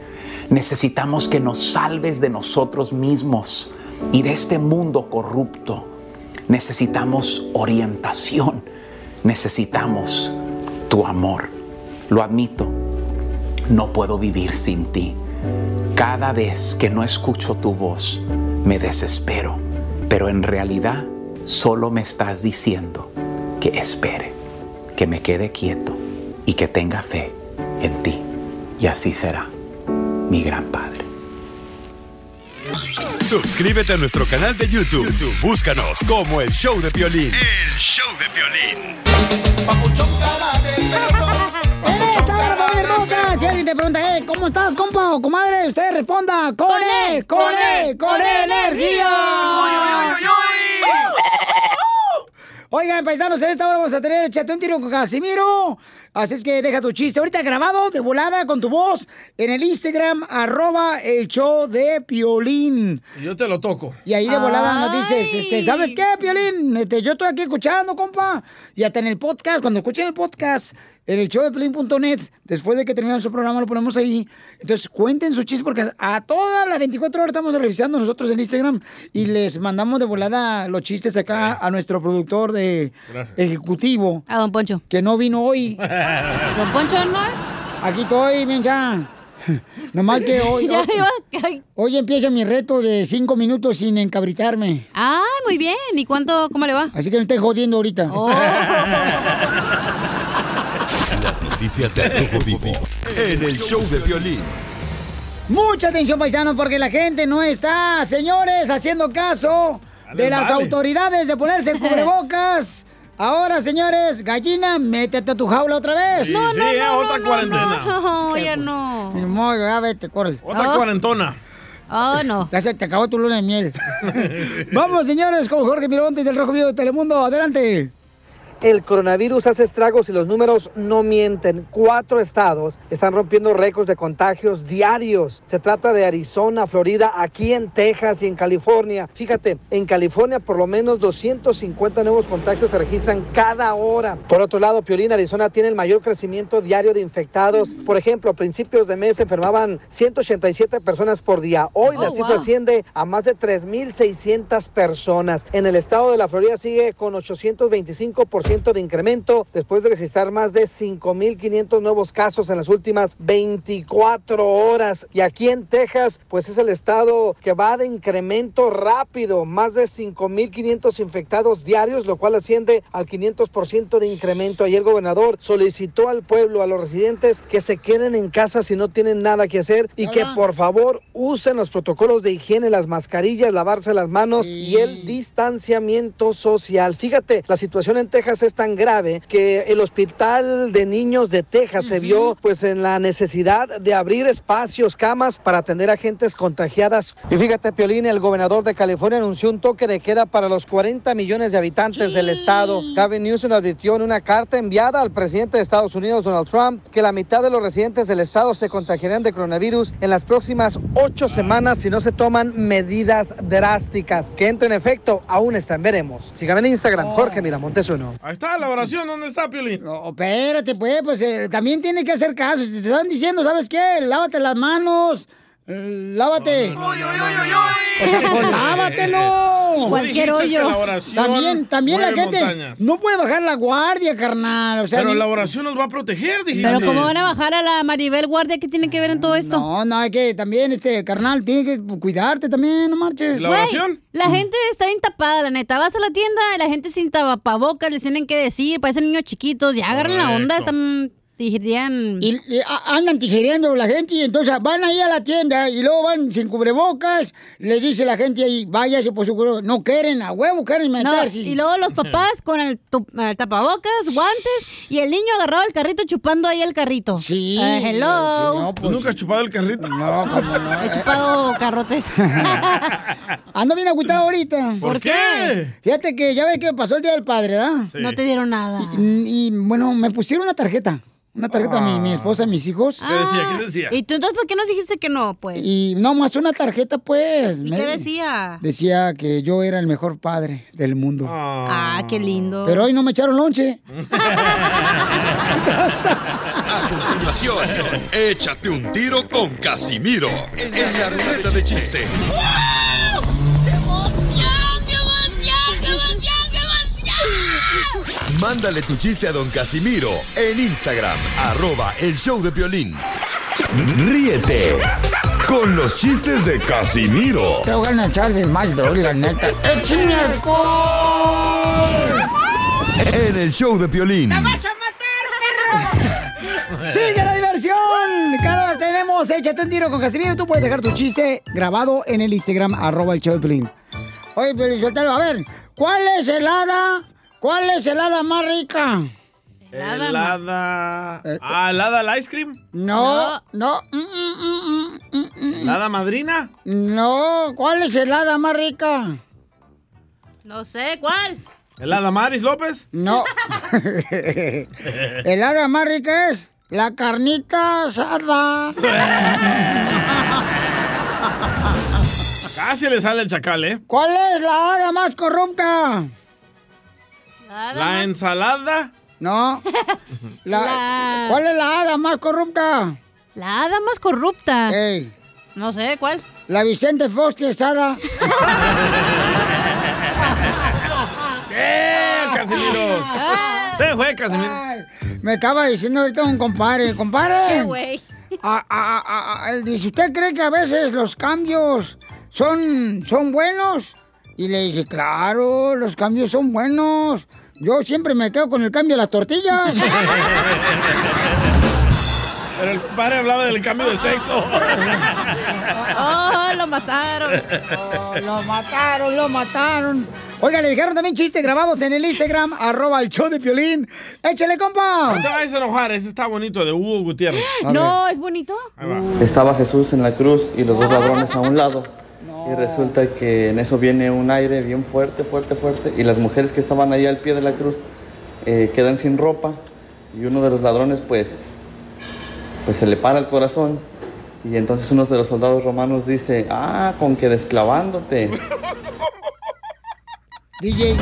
Necesitamos que nos salves de nosotros mismos y de este mundo corrupto. Necesitamos orientación. Necesitamos tu amor. Lo admito, no puedo vivir sin ti. Cada vez que no escucho tu voz, me desespero. Pero en realidad solo me estás diciendo que espere, que me quede quieto y que tenga fe en ti. Y así será, mi gran Padre. Suscríbete a nuestro canal de YouTube. YouTube, Búscanos como el show de violín. El show de violín. Hermosa, si alguien te pregunta, eh, ¿cómo estás, compa o comadre? Usted responda, ¡con E, con E, con E energía! Oigan, paisanos, en esta hora vamos a tener Échate un tiro con Casimiro. Así es que deja tu chiste ahorita grabado de volada con tu voz en el Instagram, arroba el show de Piolín. Y yo te lo toco. Y ahí de volada nos dices, este, ¿sabes qué, Piolín? Este, yo estoy aquí escuchando, compa. Y hasta en el podcast, cuando escuchen el podcast, en el show de Piolín.net, después de que terminamos su programa, lo ponemos ahí. Entonces, cuenten su chiste, porque a todas las 24 horas estamos revisando nosotros en Instagram y les mandamos de volada los chistes acá a nuestro productor de Gracias. ejecutivo. A don Poncho. Que no vino hoy. ¿Don Poncho no es? Aquí estoy, mencha. Nomás que hoy, Ya hoy, iba- hoy empieza mi reto de cinco minutos sin encabritarme. Ah, muy bien. ¿Y cuánto, cómo le va? Así que no estés jodiendo ahorita. Oh. Las noticias de Rojo Vivo en el show de violín. Mucha atención, paisanos, porque la gente no está, señores, haciendo caso de las vale. autoridades de ponerse el cubrebocas. Ahora, señores, gallina, métete a tu jaula otra vez. Sí, sí, eh, otra cuarentena. No, ya no. Ni modo, ya vete, corre. Otra cuarentona. Oh, no. Ya se te acabó tu luna de miel. Vamos, señores, con Jorge Miramontes del Rojo Vivo de Telemundo. Adelante. El coronavirus hace estragos y los números no mienten. Cuatro estados están rompiendo récords de contagios diarios. Se trata de Arizona, Florida, aquí en Texas y en California. Fíjate, en California por lo menos 250 nuevos contagios se registran cada hora. Por otro lado, Piolín, Arizona tiene el mayor crecimiento diario de infectados. Por ejemplo, a principios de mes se enfermaban 187 personas por día. Hoy la Oh, cifra wow. asciende a más de 3.600 personas. En el estado de la Florida sigue con 825% de incremento después de registrar más de 5.500 nuevos casos en las últimas 24 horas. Y aquí en Texas, pues es el estado que va de incremento rápido, más de 5.500 infectados diarios, lo cual asciende al 500% de incremento. Ayer el gobernador solicitó al pueblo, a los residentes, que se queden en casa si no tienen nada que hacer y que por favor usen los protocolos de higiene, las mascarillas, lavarse las manos y el distanciamiento social. Fíjate, la situación en Texas es tan grave que el hospital de niños de Texas se vio pues en la necesidad de abrir espacios, camas para atender a gentes contagiadas. Y fíjate, Piolín, el gobernador de California anunció un toque de queda para los 40 millones de habitantes del estado. Gavin Newsom advirtió en una carta enviada al presidente de Estados Unidos, Donald Trump, que la mitad de los residentes del estado se contagiarán de coronavirus en las próximas ocho semanas si no se toman medidas drásticas. Que entre en efecto, aún está en veremos. Sígame en Instagram, Jorge Miramontes uno. Ahí está la oración, ¿dónde está, Piolín? No, espérate, pues, pues eh, también tiene que hacer caso. Si te están diciendo, ¿sabes qué? Lávate las manos. eh, Lávate. O sea, pues, lávatelo. Cualquier hoyo. la oración También, también la gente montañas. no puede bajar la guardia, carnal. O sea, Pero ni- la oración nos va a proteger, dijiste. Pero ¿cómo van a bajar a la Maribel Guardia? ¿Qué tiene que ver en todo esto? No, no, hay que también, este, carnal, tiene que cuidarte también, no marches. Güey, La gente está bien tapada, la neta. Vas a la tienda y la gente sin tapabocas, les tienen que decir, parecen niños chiquitos, ya agarran la onda, están dirían... Y, y a- andan tijereando la gente y entonces van ahí a la tienda y luego van sin cubrebocas. Les dice la gente ahí, váyase por su cubrebocas. No quieren, a huevo quieren No, meterse. y luego los papás con el, tu- el tapabocas, guantes y el niño agarrado al carrito chupando ahí el carrito. Sí. hello. ¿Tú nunca has chupado el carrito? No, cómo no. He chupado carrotes. Ando bien agüitado ahorita. ¿Por qué? Fíjate que ya ves que pasó el Día del Padre, ¿verdad? Sí. No te dieron nada. Y, y, bueno, me pusieron una tarjeta. Una tarjeta a mi, mi esposa, a mis hijos. ¿Qué decía? ¿Qué decía? ¿Y tú entonces por qué nos dijiste que no, pues? Y no, más una tarjeta, pues. ¿Y Me- qué decía? Decía que yo era el mejor padre del mundo. Ah, qué lindo. Pero hoy no me echaron lonche. A continuación, échate un tiro con Casimiro en la ruleta de chiste. Mándale tu chiste a don Casimiro en Instagram, arroba el show de violín. Ríete con los chistes de Casimiro Te voy a echar de mal, la neta. ¡Échame alcohol! en el show de violín. ¡Sigue la diversión! Cada vez tenemos Échate un tiro con Casimiro. Tú puedes dejar tu chiste grabado en el Instagram, arroba el show de Piolín. Oye, pero Sotelo, a ver, ¿cuál es el hada? ¿Cuál es el hada más rica? Helada. Ah, helada al ice cream. No, no. mm, mm, mm, mm, mm, ¿Helada madrina? No, ¿cuál es el hada más rica? No sé, ¿cuál? ¿Helada Maris López? No. el hada más rica es la carnita asada. Casi le sale el chacal, ¿eh? ¿Cuál es la hada más corrupta? ¿La ensalada? No. La- La- ¿Cuál es la hada más corrupta? La hada más corrupta. No sé, ¿cuál? La Vicente Fox Quesada. ¡Eh, Casimiro! Se fue, Casimiro. Me estaba diciendo ahorita un compadre, compadre. ¿Qué, güey? a- a- a- a- él dice, ¿usted cree que a veces los cambios son, son buenos? Y le dije, claro, los cambios son buenos. Yo siempre me quedo con el cambio de las tortillas. Pero el padre hablaba del cambio de sexo. ¡Oh, lo mataron! Oh, lo mataron, lo mataron. Oiga, le dejaron también chistes grabados en el Instagram, arroba el show de Piolín. ¡Échale, compa! No te vayas a enojar, ese está bonito, de Hugo Gutiérrez. No, es bonito. Estaba Jesús en la cruz y los dos ladrones a un lado. Y resulta que en eso viene un aire bien fuerte, fuerte, fuerte. Y las mujeres que estaban ahí al pie de la cruz eh, quedan sin ropa. Y uno de los ladrones pues, pues se le para el corazón. Y entonces uno de los soldados romanos dice, ah, con que desclavándote. DJ.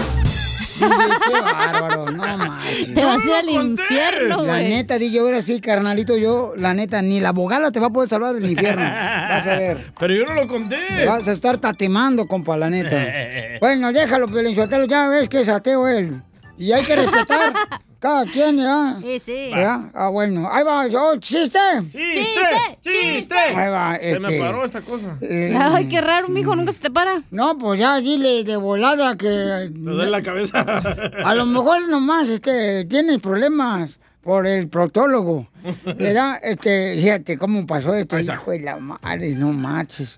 Qué bárbaro, no manches. Te vas a ir al infierno, La güey. neta, DJ, ahora sí, carnalito, yo, la neta, ni la abogada te va a poder salvar del infierno. Vas a ver. Pero yo no lo conté. Te vas a estar tatemando, compa, la neta. Bueno, déjalo, Piolín ya ves que es ateo él. Y hay que respetar cada quien, ¿ya? Sí, sí. ¿Ya? Ah, bueno. Ahí va, yo, chiste. ¡Chiste! ¡Chiste! Ahí va, Se me este, paró esta cosa. eh, Ay, qué raro, mijo, nunca se te para. No, pues ya dile de volada que... Me duele la cabeza. A lo mejor nomás, este, tienes problemas por el proctólogo. ¿Verdad? Este, fíjate cómo pasó esto, hijo de la madre, no marches.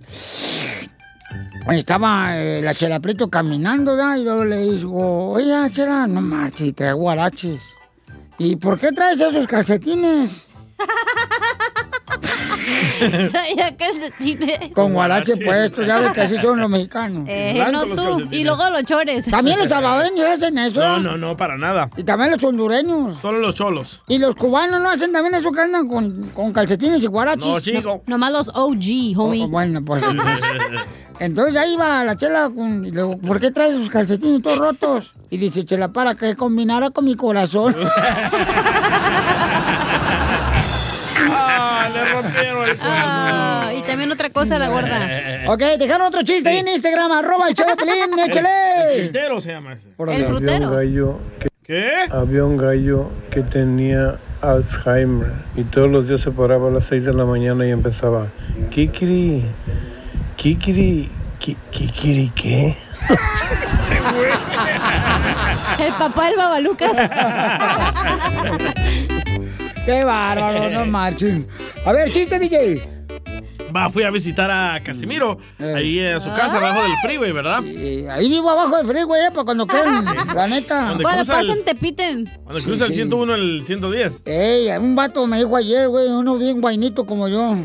Estaba eh, la Chela Prieto caminando, ¿verdad? Y luego le digo, oye, Chela, no marches, trae guaraches. ¿Y por qué traes esos calcetines? Traía calcetines. Con guarache puesto, ya ves que así son los mexicanos. Eh, no tú. Y luego los chores. También los salvadoreños hacen eso. No, no, no, para nada. Y también los hondureños. Solo los cholos. Y los cubanos no hacen también eso que andan con, con calcetines y guaraches. No, chico. Nomás los OG, homie. Oh, bueno, pues. Entonces ahí va la chela con. y luego, ¿por qué traes sus calcetines todos rotos? Y dice, chela, para que combinara con mi corazón. ¡Ah, le rompieron el Ah, y también otra cosa, la gorda. ok, dejaron otro chiste ahí en Instagram, arroba el show de Pelín, échale. Frutero se llama ese. Había un gallo que, ¿Qué? Había un gallo que tenía Alzheimer y todos los días se paraba a las 6 de la mañana y empezaba, Kikiri, Kikiri, ki- Kikiri, ¿qué? El papá del babalucas. Qué bárbaro, no marchen. A ver, chiste, DJ. Va, fui a visitar a Casimiro, ahí en su casa, abajo del freeway, ¿verdad? Ahí vivo abajo del freeway, eh, para cuando queden, la neta. Cuando el- pasen, te piten. Cuando Sí, cruza el sí. 101, el 110. Ey, un vato me dijo ayer, güey, uno bien guainito como yo.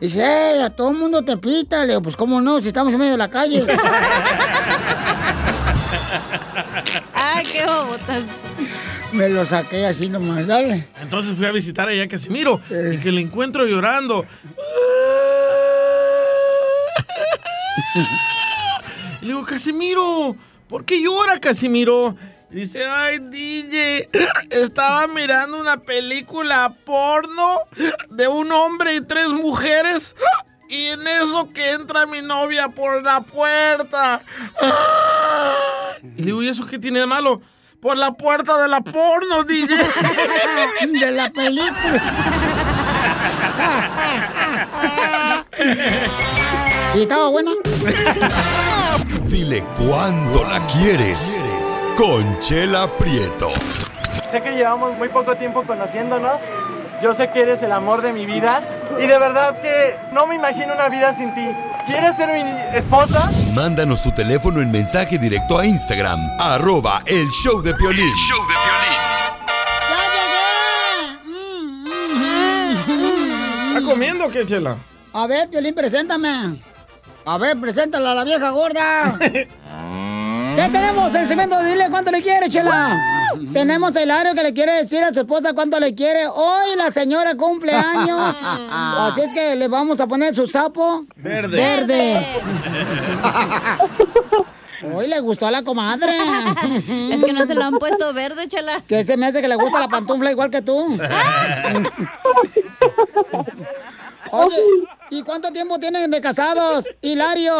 Dice, ey, a todo el mundo te pita. Le digo, pues cómo no, si estamos en medio de la calle. Ay, qué bobotas. me lo saqué así nomás, dale. Entonces fui a visitar allá a Casimiro y que le encuentro llorando. Y le digo, Casimiro, ¿por qué llora Casimiro? Dice, ay, DJ, estaba mirando una película porno de un hombre y tres mujeres. Y en eso que entra mi novia por la puerta. Y digo, ¿y eso qué tiene de malo? Por la puerta de la porno, DJ. de la película. ¿Y estaba buena? Dile cuándo la quieres. Conchela Prieto. Sé que llevamos muy poco tiempo conociéndonos. Yo sé que eres el amor de mi vida. Y de verdad que no me imagino una vida sin ti. ¿Quieres ser mi esposa? Mándanos tu teléfono en mensaje directo a Instagram, arroba el show de Piolín. ¿Está comiendo o qué, Chela? A ver, Piolín, preséntame. A ver, preséntala a la vieja gorda. Ya tenemos el segmento de Dile cuánto le quiere, Chela. Tenemos a Hilario que le quiere decir a su esposa cuánto le quiere. Hoy la señora cumple años. Así es que le vamos a poner su sapo. Verde. Verde. Hoy le gustó a la comadre. Es que no se lo han puesto verde, chela. Que se me hace que le gusta la pantufla igual que tú. Oye, ¿y cuánto tiempo tienen de casados, Hilario?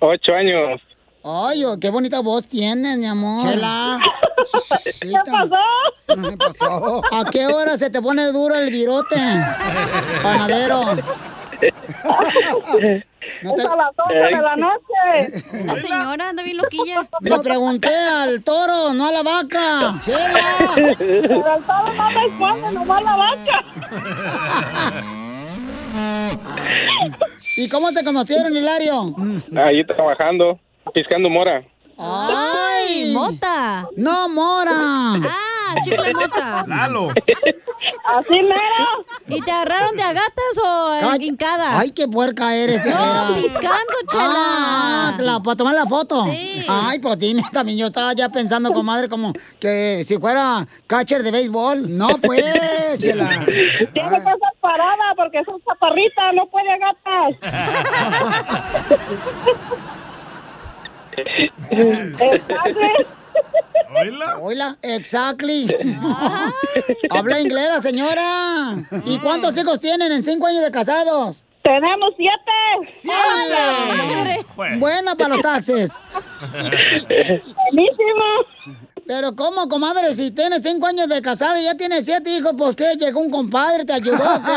Ocho años. Ay, oh, qué bonita voz tienes, mi amor. Chela. ¿Qué pasó? ¿Qué pasó? ¿A qué hora se te pone duro el virote? Panadero. No te- Es a las 12 de la noche. La señora anda bien loquilla. Le pregunté al toro, no a la vaca. Chela. Pero el toro no responde, nomás la vaca. ¿Y cómo te conocieron, Hilario? Ahí trabajando, piscando mora. ¡Ay! ¡Mota! ¡No, mora! ¡Ah, chicle mota! Lalo. Así mero. ¿Y te agarraron de agatas o Ay, hincada? Ay, qué puerca eres, No, piscando, chela. Ah, la- para tomar la foto. Sí. Ay, pues dime, también yo estaba ya pensando, comadre, como que si fuera catcher de béisbol. No, pues, chela. Tiene que estar parada porque es un chaparrita, no puede gatas. Exactly. ¿Oíla? Hola, exactly. Habla inglés la señora. ¿Y cuántos hijos tienen en cinco años de casados? Tenemos siete. ¡Siete! Buena para los taxes. Buenísimo. Pero ¿cómo, comadre? Si tienes cinco años de casado y ya tienes siete hijos, pues ¿qué? ¿Llegó un compadre, te ayudó o qué?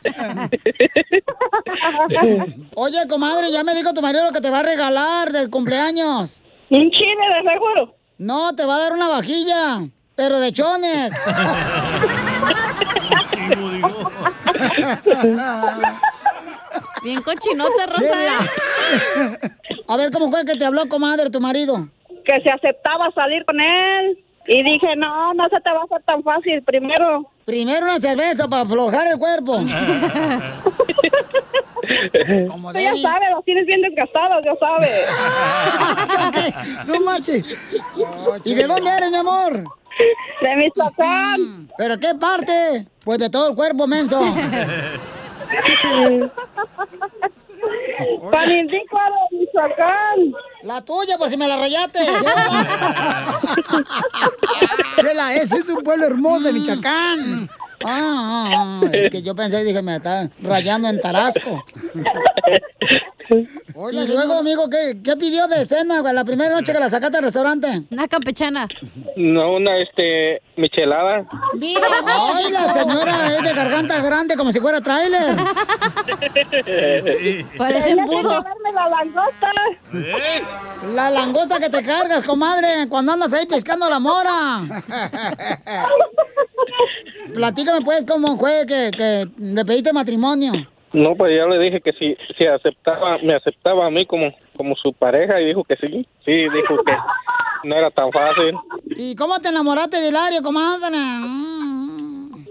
Oye, comadre, ya me dijo tu marido lo que te va a regalar del cumpleaños. Un chile de seguro. No, te va a dar una vajilla, pero de chones. Bien cochinota, Rosa. A ver, ¿cómo fue que te habló, comadre, tu marido? Que se aceptaba salir con él. Y dije, no, no se te va a hacer tan fácil. Primero. Primero una cerveza para aflojar el cuerpo. Tú ya sabes, los tienes bien desgastados, ya sabes. no marches. ¿Y de dónde eres, mi amor? De Michoacán. ¿Pero qué parte? Pues de todo el cuerpo, menso. Panindícuaro, Michoacán. La tuya, por si me la rayaste. Chela, ese es un pueblo hermoso de Michoacán. Ah, ah, ah, es que yo pensé, dije, me está rayando en Tarasco. y luego, amigo, ¿qué, ¿qué pidió de cena güey, la primera noche que la sacaste al restaurante? Una campechana. No, una, este, michelada. Ay, la señora es de garganta grande como si fuera tráiler. Parece embudo. la langosta. La langosta que te cargas, comadre, cuando andas ahí pescando la mora. Platícame, pues, cómo fue que, que le pediste matrimonio. No, pues ya le dije que si, si aceptaba, me aceptaba a mí como, como su pareja y dijo que sí. Sí, dijo que no era tan fácil. ¿Y cómo te enamoraste de Hilario, comadre?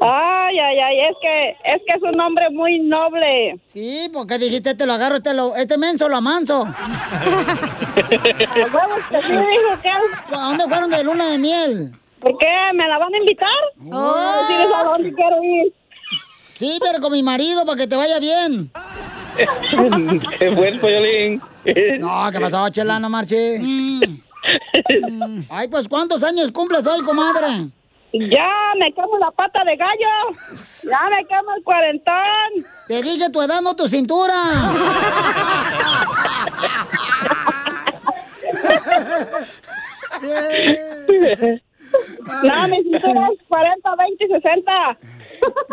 Ay, ay, ay, es que, es que es un hombre muy noble. Sí, porque dijiste, te lo agarro, este, lo, este menso lo amanso. ¿A dónde fueron de luna de miel? ¿Por qué? ¿Me la van a invitar? No, decirles a dónde quiero ir. Sí, pero con mi marido, para que te vaya bien. Qué buen Piolín. No, ¿qué pasó, chela? No marche. Mm. Mm. Ay, pues, ¿cuántos años cumples hoy, comadre? Ya me quemo la pata de gallo. Ya me quemo el cuarentón. Te dije tu edad, no tu cintura. No, mi cintura es 40, 20 y 60.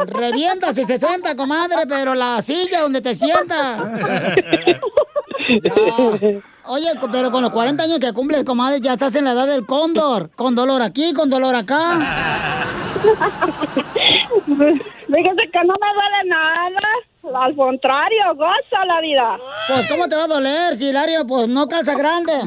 Revientas y 60, comadre, pero la silla donde te sientas. Oye, pero con los 40 años que cumples, comadre, ya estás en la edad del cóndor. Con dolor aquí, con dolor acá. Fíjese que no me duele nada. Al contrario, goza la vida. Pues, ¿cómo te va a doler si Hilario, pues, no calza grande?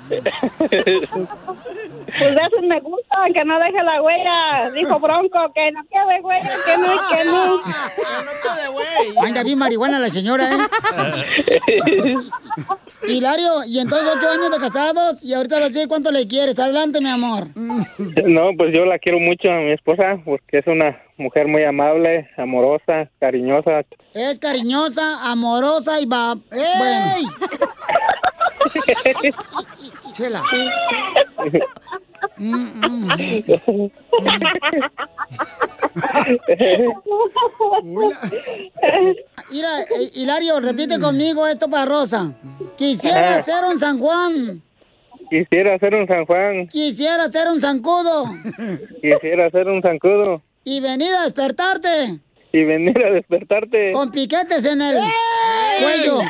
Pues de esos me gustan, que no deje la huella. Dijo Bronco, que no quede huella, que no, que no. Anda bien marihuana la señora, ¿eh? Hilario, y entonces ocho años de casados y ahorita a decir cuánto le quieres. Adelante, mi amor. No, pues yo la quiero mucho a mi esposa porque es una mujer muy amable, amorosa, cariñosa. Es cariñosa, amorosa y va... Bueno. Chela. Mira, eh, Hilario, repite conmigo esto para Rosa. Quisiera ser un San Juan. Quisiera ser un San Juan, Quisiera ser un zancudo. quisiera ser un zancudo Y venir a despertarte y venir a despertarte. con piquetes en el cuello.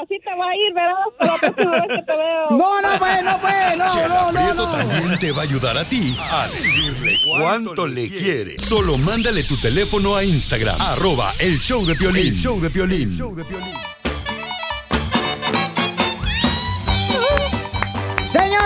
así te va a ir, ¿verdad? La próxima vez que te veo. No, no, pues, no, pues, no, Chela no, no, Prieto no. también te va a ayudar a ti a decirle cuánto le quiere. Solo mándale tu teléfono a Instagram, arroba el show de Piolín. El show de Piolín.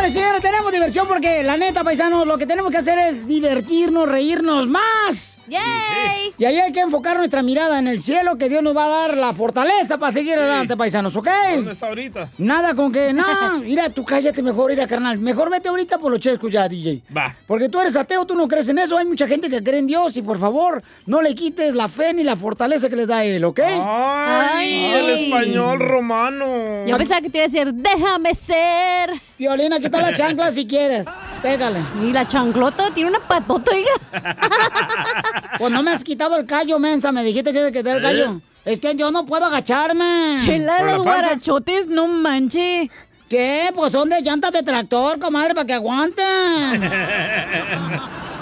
Señores, señores, tenemos diversión porque la neta, paisanos, lo que tenemos que hacer es divertirnos, reírnos más. ¡Yay! Y ahí hay que enfocar nuestra mirada en el cielo, que Dios nos va a dar la fortaleza para seguir adelante, paisanos, ¿ok? ¿Dónde está ahorita? Nada con que, no, mira, tú cállate mejor, mira, carnal. Mejor vete ahorita por los chescos ya, DJ. Va. Porque tú eres ateo, tú no crees en eso. Hay mucha gente que cree en Dios y por favor, no le quites la fe ni la fortaleza que les da Él, ¿ok? Ay, el español romano. Yo pensaba que te iba a decir, déjame ser. Violina, aquí está la chancla si quieres. Pégale. Y la chanclota tiene una patota, oiga. Pues no me has quitado el callo, mensa. Me dijiste que te el callo. Es que yo no puedo agacharme. Chela, los guarachotes, no manche. ¿Qué? Pues son de llantas de tractor, comadre, para que aguanten.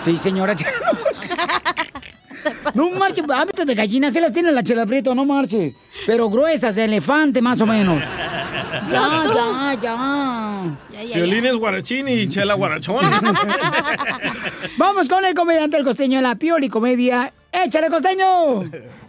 Sí, señora. No marche, hábitos de gallina, sí las tiene la chela prieto, no marche. Pero gruesas, de elefante más o menos. Ya, ya, ya. Violín es guarachín y chela guarachón. Vamos con el comediante el costeño de la Pioli Comedia. ¡Échale, costeño!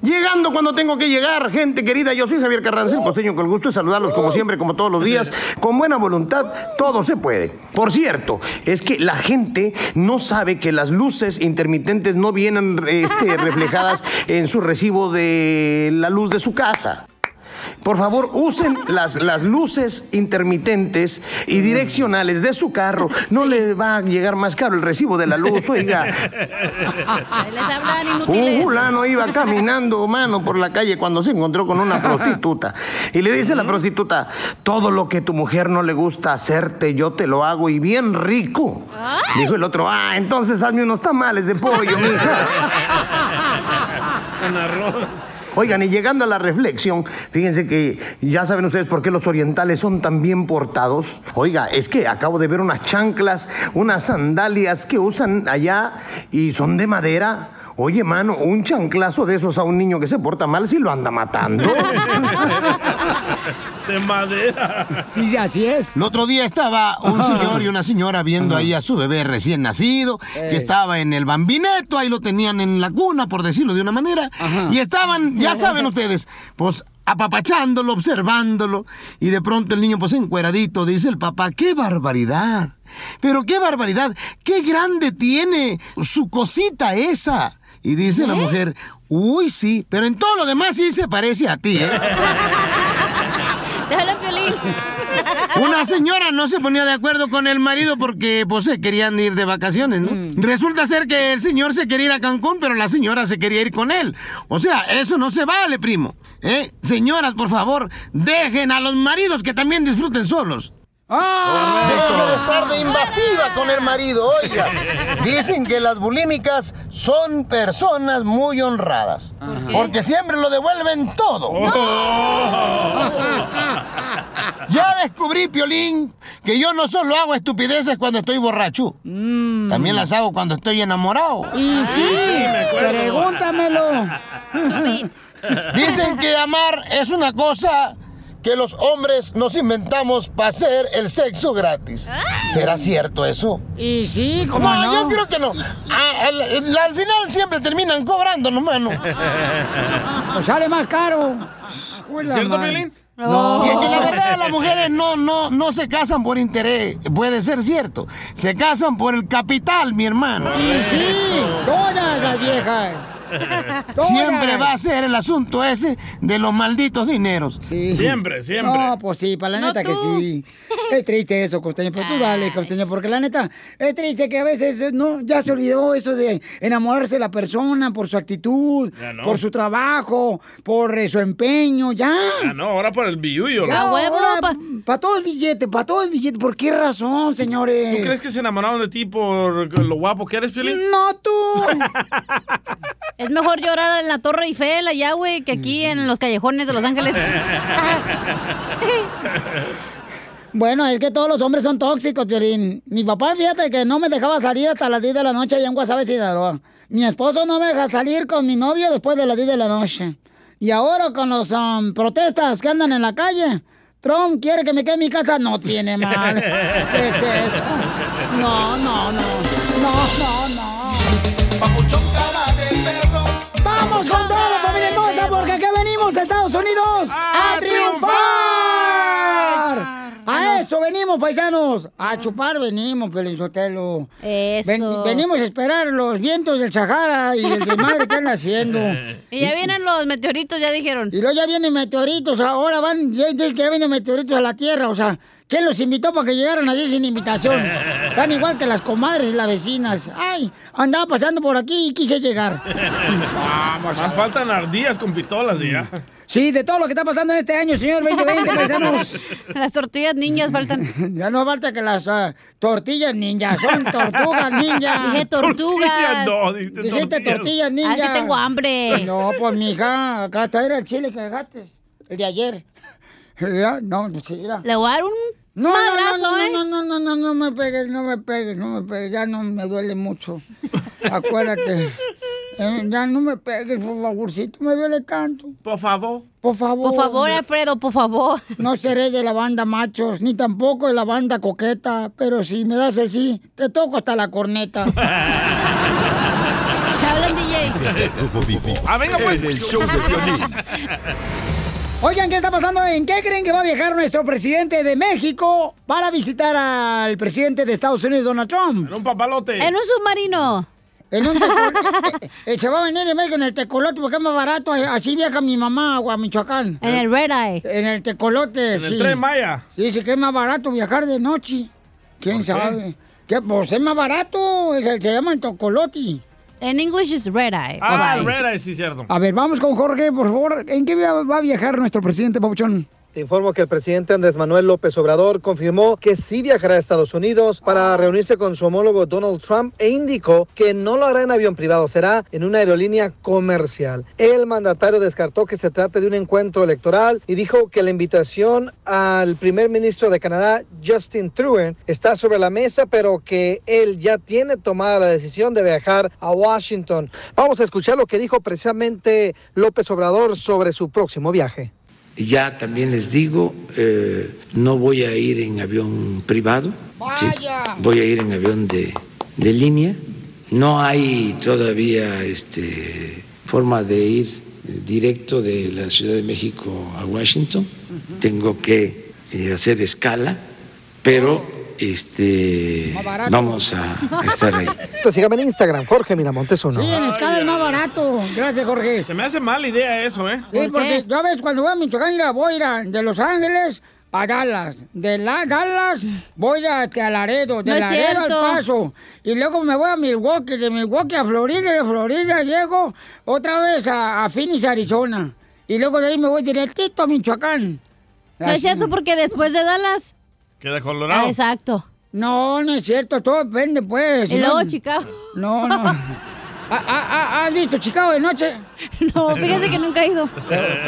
Llegando cuando tengo que llegar, gente querida, yo soy Javier Carranza, el costeño, con el gusto de saludarlos como siempre, como todos los días, con buena voluntad, todo se puede. Por cierto, es que la gente no sabe que las luces intermitentes no vienen este, reflejadas en su recibo de la luz de su casa. Por favor, usen las, las luces intermitentes y direccionales de su carro. No le va a llegar más caro el recibo de la luz, oiga. Les Un fulano iba caminando, mano, por la calle cuando se encontró con una prostituta. Y le dice a la prostituta, todo lo que tu mujer no le gusta hacerte, yo te lo hago y bien rico. Dijo el otro, ah, entonces hazme unos tamales de pollo, mija. Con arroz. Oigan, y llegando a la reflexión, fíjense que ya saben ustedes por qué los orientales son tan bien portados. Oiga, es que acabo de ver unas chanclas, unas sandalias que usan allá y son de madera. Oye, mano, un chanclazo de esos a un niño que se porta mal si lo anda matando. De madera. Sí, así es. El otro día estaba un señor y una señora viendo ahí a su bebé recién nacido, que estaba en el bambineto, ahí lo tenían en la cuna, por decirlo de una manera, y estaban, ya saben ustedes, pues apapachándolo, observándolo, y de pronto el niño pues encueradito, dice el papá, ¡qué barbaridad! Pero qué barbaridad, qué grande tiene su cosita esa. Y dice la mujer, uy sí, pero en todo lo demás sí se parece a ti, ¿eh? Una señora no se ponía de acuerdo con el marido porque pues se querían ir de vacaciones, ¿no? Resulta ser que el señor se quería ir a Cancún, pero la señora se quería ir con él. O sea, eso no se vale, primo. ¿Eh? Señoras, por favor, dejen a los maridos que también disfruten solos. Deje de estar de invasiva con el marido, oiga. Dicen que las bulímicas son personas muy honradas. Porque siempre lo devuelven todo. Ya descubrí, Piolín, que yo no solo hago estupideces cuando estoy borracho. También las hago cuando estoy enamorado. Y sí, pregúntamelo. Dicen que amar es una cosa que los hombres nos inventamos para hacer el sexo gratis. ¿Será cierto eso? Y sí, ¿cómo no? yo creo que no. Al, al- al final siempre terminan cobrándonos, mano. Pues sale más caro. ¿Cierto, Piolín? Y es que la verdad las mujeres no, no, no se casan por interés, puede ser cierto. Se casan por el capital, mi hermano. Y sí, todas las viejas. Siempre va a ser el asunto ese de los malditos dineros. Siempre, siempre. No, pues sí, para la No neta que sí. Es triste eso, Costeño, pero tú dale, Costeño, porque la neta es triste que a veces eh, no ya se olvidó eso de enamorarse de la persona por su actitud, Ya no. por su trabajo, por eh, su empeño, ya. Ah, no, ahora por el billuyo. Ya, ¿no? ahora, Para todo el billete, para todo el billete. ¿Por qué razón, señores? ¿Tú crees que se enamoraron de ti por lo guapo que eres, Piolín? No, tú. Es mejor llorar en la Torre Eiffel allá, güey, que aquí en los callejones de Los Ángeles. Bueno, es que todos los hombres son tóxicos, Piolín. Mi papá, fíjate que no me dejaba salir hasta las 10 de la noche allá en Guasave, Sinaloa. Mi esposo no me deja salir con mi novio después de las 10 de la noche. Y ahora con los um, protestas que andan en la calle, Trump quiere que me quede en mi casa. No tiene madre. ¿Qué es eso? No, no, no. No, no, Vamos con todo, familia hermosa, porque aquí venimos a Estados Unidos a, triunfar. A eso venimos, paisanos. A chupar venimos, Pelizotelo. Eso. venimos a esperar los vientos del Sahara y el desmadre que están haciendo. Y ya vienen los meteoritos, ya dijeron. Y luego ya vienen meteoritos, ahora van, ya, ya que vienen meteoritos a la Tierra, o sea, ¿quién los invitó para que llegaran allí sin invitación? Están igual que las comadres y las vecinas. Ay, andaba pasando por aquí y quise llegar. Vamos. Más faltan ardillas con pistolas y ya. Sí, de todo lo que está pasando en este año, señor 2020, paisanos. Las tortillas ninjas faltan. Ya no falta que las ah, tortillas ninjas, son tortugas ninjas. Dije tortugas. Tortillas no, dijiste Dijiste tortillas. tortillas ninjas. Ah, que tengo hambre. No, pues mija, acá está era el chile que dejaste, el de ayer. Ya, No. Le voy a dar un No, madrazo, no, no, ¿eh? no, no, no, no, no me pegues, no me pegues, no me pegues, ya no me duele mucho. Acuérdate. Eh, ya no me pegues, por favorcito, me duele tanto. Por favor. Por favor. Por favor, Alfredo, por favor. No seré de la banda machos, ni tampoco de la banda coqueta, pero si me das el sí, te toco hasta la corneta. Hablan DJ. Ah, venga, pues. En el show de violín. Oigan, ¿qué está pasando? ¿En qué creen que va a viajar nuestro presidente de México para visitar al presidente de Estados Unidos, Donald Trump? En un papalote. En un submarino. En un tecolote. eh, se va a venir de México en el tecolote porque es más barato. Así viaja mi mamá a Michoacán. En el Red Eye. En el tecolote, En el sí. Tren Maya. Sí, dice que es más barato viajar de noche. ¿Quién ¿Por qué? sabe? Que pues es más barato. Es el- se llama el tecolote. En English es Red Eye. Ah. Red Eye, sí, cierto. A ver, vamos con Jorge, por favor. ¿En qué va a viajar nuestro presidente, Papuchón? Te informo que el presidente Andrés Manuel López Obrador confirmó que sí viajará a Estados Unidos para reunirse con su homólogo Donald Trump e indicó que no lo hará en avión privado, será en una aerolínea comercial. El mandatario descartó que se trate de un encuentro electoral y dijo que la invitación al primer ministro de Canadá, Justin Trudeau, está sobre la mesa, pero que él ya tiene tomada la decisión de viajar a Washington. Vamos a escuchar lo que dijo precisamente López Obrador sobre su próximo viaje. Ya también les digo, eh, no voy a ir en avión privado, sí, voy a ir en avión de, de línea. No hay todavía este, forma de ir directo de la Ciudad de México a Washington. Tengo que eh, hacer escala, pero este, vamos a, a estar ahí. Sígame en Instagram, Jorge Miramontes uno. Sí, en escala es más barato. Gracias, Jorge. Se me hace mala idea eso, ¿eh? Sí, porque ya ves, cuando voy a Michoacán, mira, voy a ir a- de Los Ángeles a Dallas. De la, Dallas voy a, este, a Laredo. De No Laredo al. Paso. Y luego me voy a Milwaukee. De Milwaukee a Florida. De Florida llego otra vez a, a Phoenix, Arizona. Y luego de ahí me voy directito a Michoacán. No es cierto porque después de Dallas. Queda Ah, colorado. exacto. No, no es cierto. Todo depende, pues. No- luego Chicago. No, no. Ah, ah, ah, ¿Has visto Chicago de noche? No, fíjese que nunca he ido.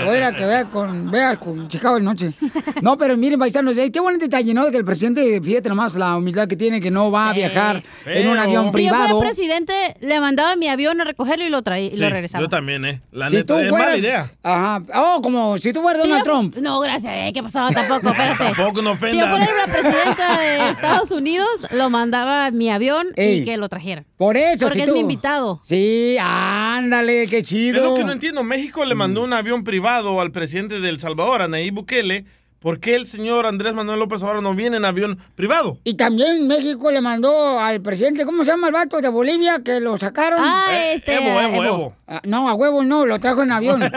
Voy a ir a que vea con, vea con Chicago de noche. No, pero miren, paisanos, eh, qué buen detalle, ¿no? De que el presidente, fíjate nomás la humildad que tiene, que no va a viajar en un Pero- avión Si yo fuera privado. presidente, le mandaba mi avión a recogerlo y lo traía y lo regresaba. yo también, ¿eh? La si neta, tú es mala fueras... idea. Ajá. Oh, como si tú fueras Si Donald yo- Trump. No, gracias. eh, ¿Qué pasaba? Tampoco, espérate. Tampoco no Si yo ofenda. fuera la presidenta de Estados Unidos, lo mandaba mi avión Ey. y que lo trajera. Por eso, Porque si es tú- mi invitado. Sí, ándale, qué Es chido. lo que no entiendo. México le mandó un avión privado al presidente de El Salvador, a Nayib Bukele, ¿por qué el señor Andrés Manuel López Obrador no viene en avión privado? Y también México le mandó al presidente, ¿cómo se llama el vato de Bolivia que lo sacaron? Ah, este, Evo, Evo, Evo. Ah, no, a huevo no, lo trajo en avión.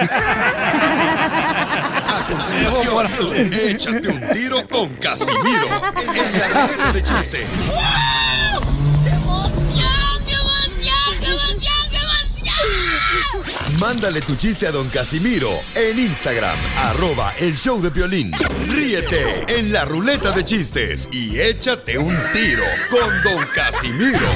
A continuación, échate un tiro con Casimiro en la de chiste. Mándale tu chiste a don Casimiro en Instagram, arroba el show de violín. Ríete en la ruleta de chistes y échate un tiro con don Casimiro.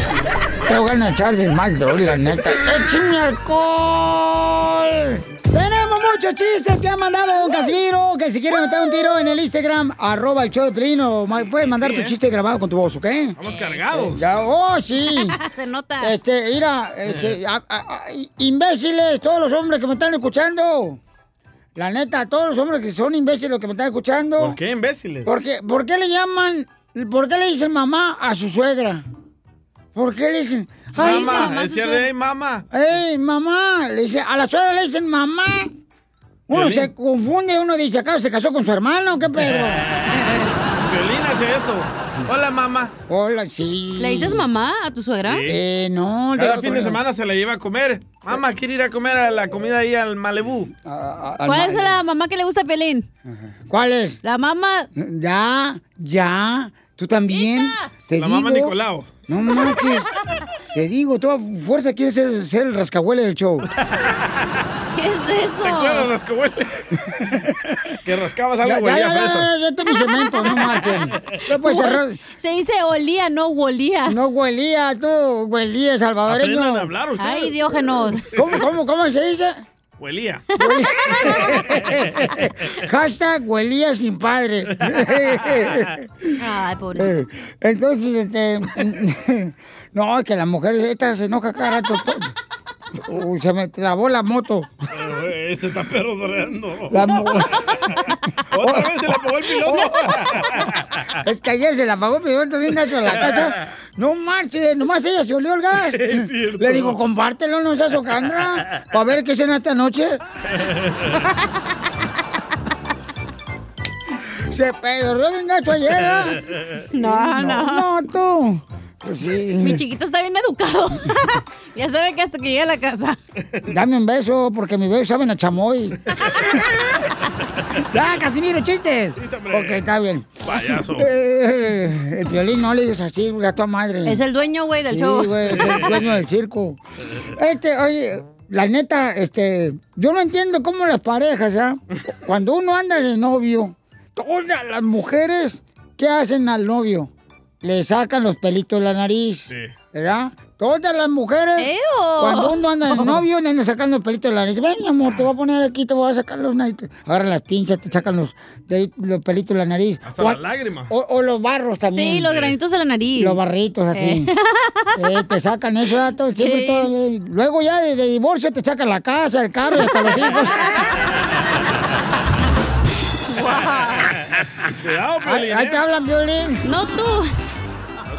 Te voy a echar de mal, droga, la neta. ¡Échame alcohol! Tenemos muchos chistes que ha mandado don Casimiro. Que si quieren meter un tiro en el Instagram, arroba el show de Pelín, o puedes mandar Sí, tu ¿eh? chiste grabado con tu voz, ¿ok? Vamos cargados. Ya, oh, sí. Se nota. Este, mira, este, a- a- a- imbéciles, todos los hombres que me están escuchando. La neta, todos los hombres que son imbéciles los que me están escuchando. ¿Por qué imbéciles? ¿Por qué, por qué le llaman, por qué le dicen mamá a su suegra? ¿Por qué le dicen, ay, Mamá, es cierto, hey, mamá. ¡Ey, mamá! Le dice, a la suegra le dicen mamá. Uno Violín. se confunde, uno dice, acá se casó con su hermano, ¿qué pedo? Eso. Hola, mamá. Hola, sí. ¿Le dices mamá a tu suegra? Sí. Eh, no. Cada fin de semana se la lleva a comer. Mamá, quiere ir a comer a la comida ahí al Malebú. ¿Cuál es la mamá que le gusta a Pelín? ¿Cuál es? La mamá. Ya, ya. ¿Tú también? Te La digo. mamá Nicolau. No manches. Te digo, toda fuerza quiere ser, ser el rascahuele del show. ¿Qué es eso? ¿Te acuerdas, rascahuele? que rascabas algo, Ya, güey, ya, ya, ya, fresa. ya, ya, cemento, no marchen. No puedes cerrar. Se dice olía, no huelía. No huelía, tú, huelía, salvadoreño. Aprendan a hablar ustedes. Ay, diógenos. ¿Cómo, cómo, cómo se dice? Huelía. Hashtag huelía sin padre. Ay, pobrecito. Entonces, este. No, es que la mujer esta se enoja cada rato. Uy, se me trabó la moto. Eh, Ese está perdonando. La mo- Otra vez se le apagó el piloto. Es que ayer se la apagó el piloto bien gacho en la casa. No marches, nomás ella se olió el gas. Es cierto. Le digo, compártelo, no seas hojandra, para ver qué cena esta noche. Se pedorreó bien gacho ayer, ¿eh? No, no. No, tú. Pues sí. Mi chiquito está bien educado. ya sabe que hasta que llegue a la casa. Dame un beso, porque mis besos saben a chamoy. ya, Casimiro, chistes. Ok, está bien. Payaso. Eh, el violín no le dices así, a madre. Es el dueño, güey, del Sí, show. güey, es el dueño del circo. Este, oye, la neta, este, yo no entiendo cómo las parejas, ¿ah? Cuando uno anda de novio, todas las mujeres, ¿qué hacen al novio? Le sacan los pelitos de la nariz, ¿verdad? Todas las mujeres, ¡Eo! cuando uno anda de novio, le andan sacando los pelitos de la nariz. Ven, amor, te voy a poner aquí, te voy a sacar los nariz. Ahora las pinzas te sacan los, de- los pelitos de la nariz. Hasta O- las lágrimas. o, o los barros también. Sí, los granitos de la nariz. Los barritos así. Eh. Eh, te sacan eso, ya todo- siempre Sí. todo, eh, Luego ya de, de divorcio te sacan la casa, el carro y hasta los hijos. Cuidado, ahí te ¿eh? hablan, violín. No tú.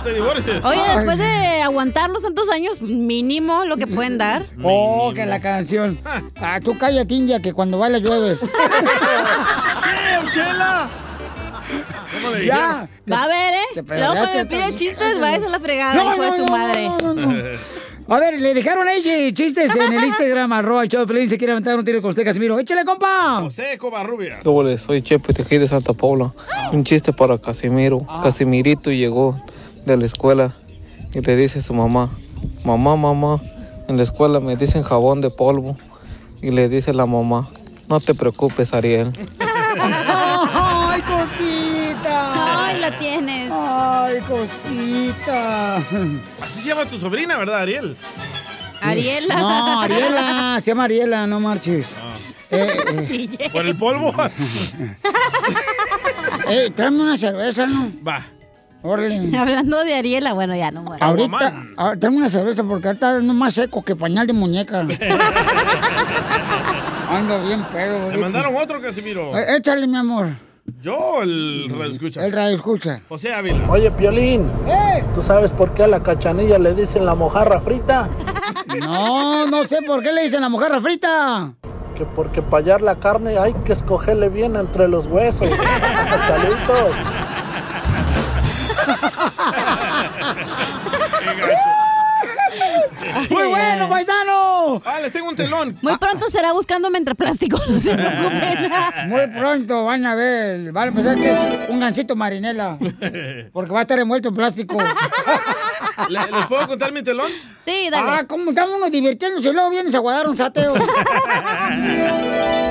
No te divorcies. Oye, después de aguantar los tantos años, mínimo lo que pueden dar. Oh, que la canción. Ah, tú cállate, India, que cuando baila llueve. ¡Eh, Chela! ¿Cómo le ya. Va a ver, ¿eh? Luego cuando me pide chistes, va a la fregada, No, hijo de no, su no, madre. no, no, no. A ver, le dejaron ahí chistes en el Instagram, arroba el show de Pelín, si quiere aventar un tiro con usted, Casimiro. ¡Échale, compa! José Covarrubias. Doble, soy Chepe de aquí de Santa Paula. Un chiste para Casimiro. Casimirito llegó de la escuela y le dice a su mamá, mamá, mamá, en la escuela me dicen jabón de polvo. Y le dice la mamá, no te preocupes, Ariel. ¡Ay, cosita! Ay, la tienes. ¡Ay, cosita! Así se llama tu sobrina, ¿verdad, Ariel? Ariela. No, Ariela, se llama Ariela, no marches. Eh, eh, ¿Por el polvo? eh, tráeme una cerveza, ¿no? Va. Hablando de Ariela, bueno, ya no muero. Ahorita, ah, tráeme una cerveza porque ahorita ando más seco que pañal de muñeca. Ando bien pedo, Me mandaron otro, Casimiro. Eh, échale, mi amor. Yo, el radio escucha. El radio escucha. José Ávila. Oye, Piolín, ¡Eh! ¿tú sabes por qué a la cachanilla le dicen la mojarra frita? No, no sé por qué le dicen la mojarra frita. que porque para hallar la carne hay que escogerle bien entre los huesos. Saludos. ¡Muy bueno, paisano! Ah, les tengo un telón. Muy pronto será buscándome entre plástico, no se preocupen. Muy pronto van a ver, van a pensar que es un gancito marinela, porque va a estar envuelto en plástico. ¿Le- ¿Les puedo contar mi telón? Sí, dale. Ah, ¿cómo estamos unos divirtiéndose y luego vienes a guardar un sateo?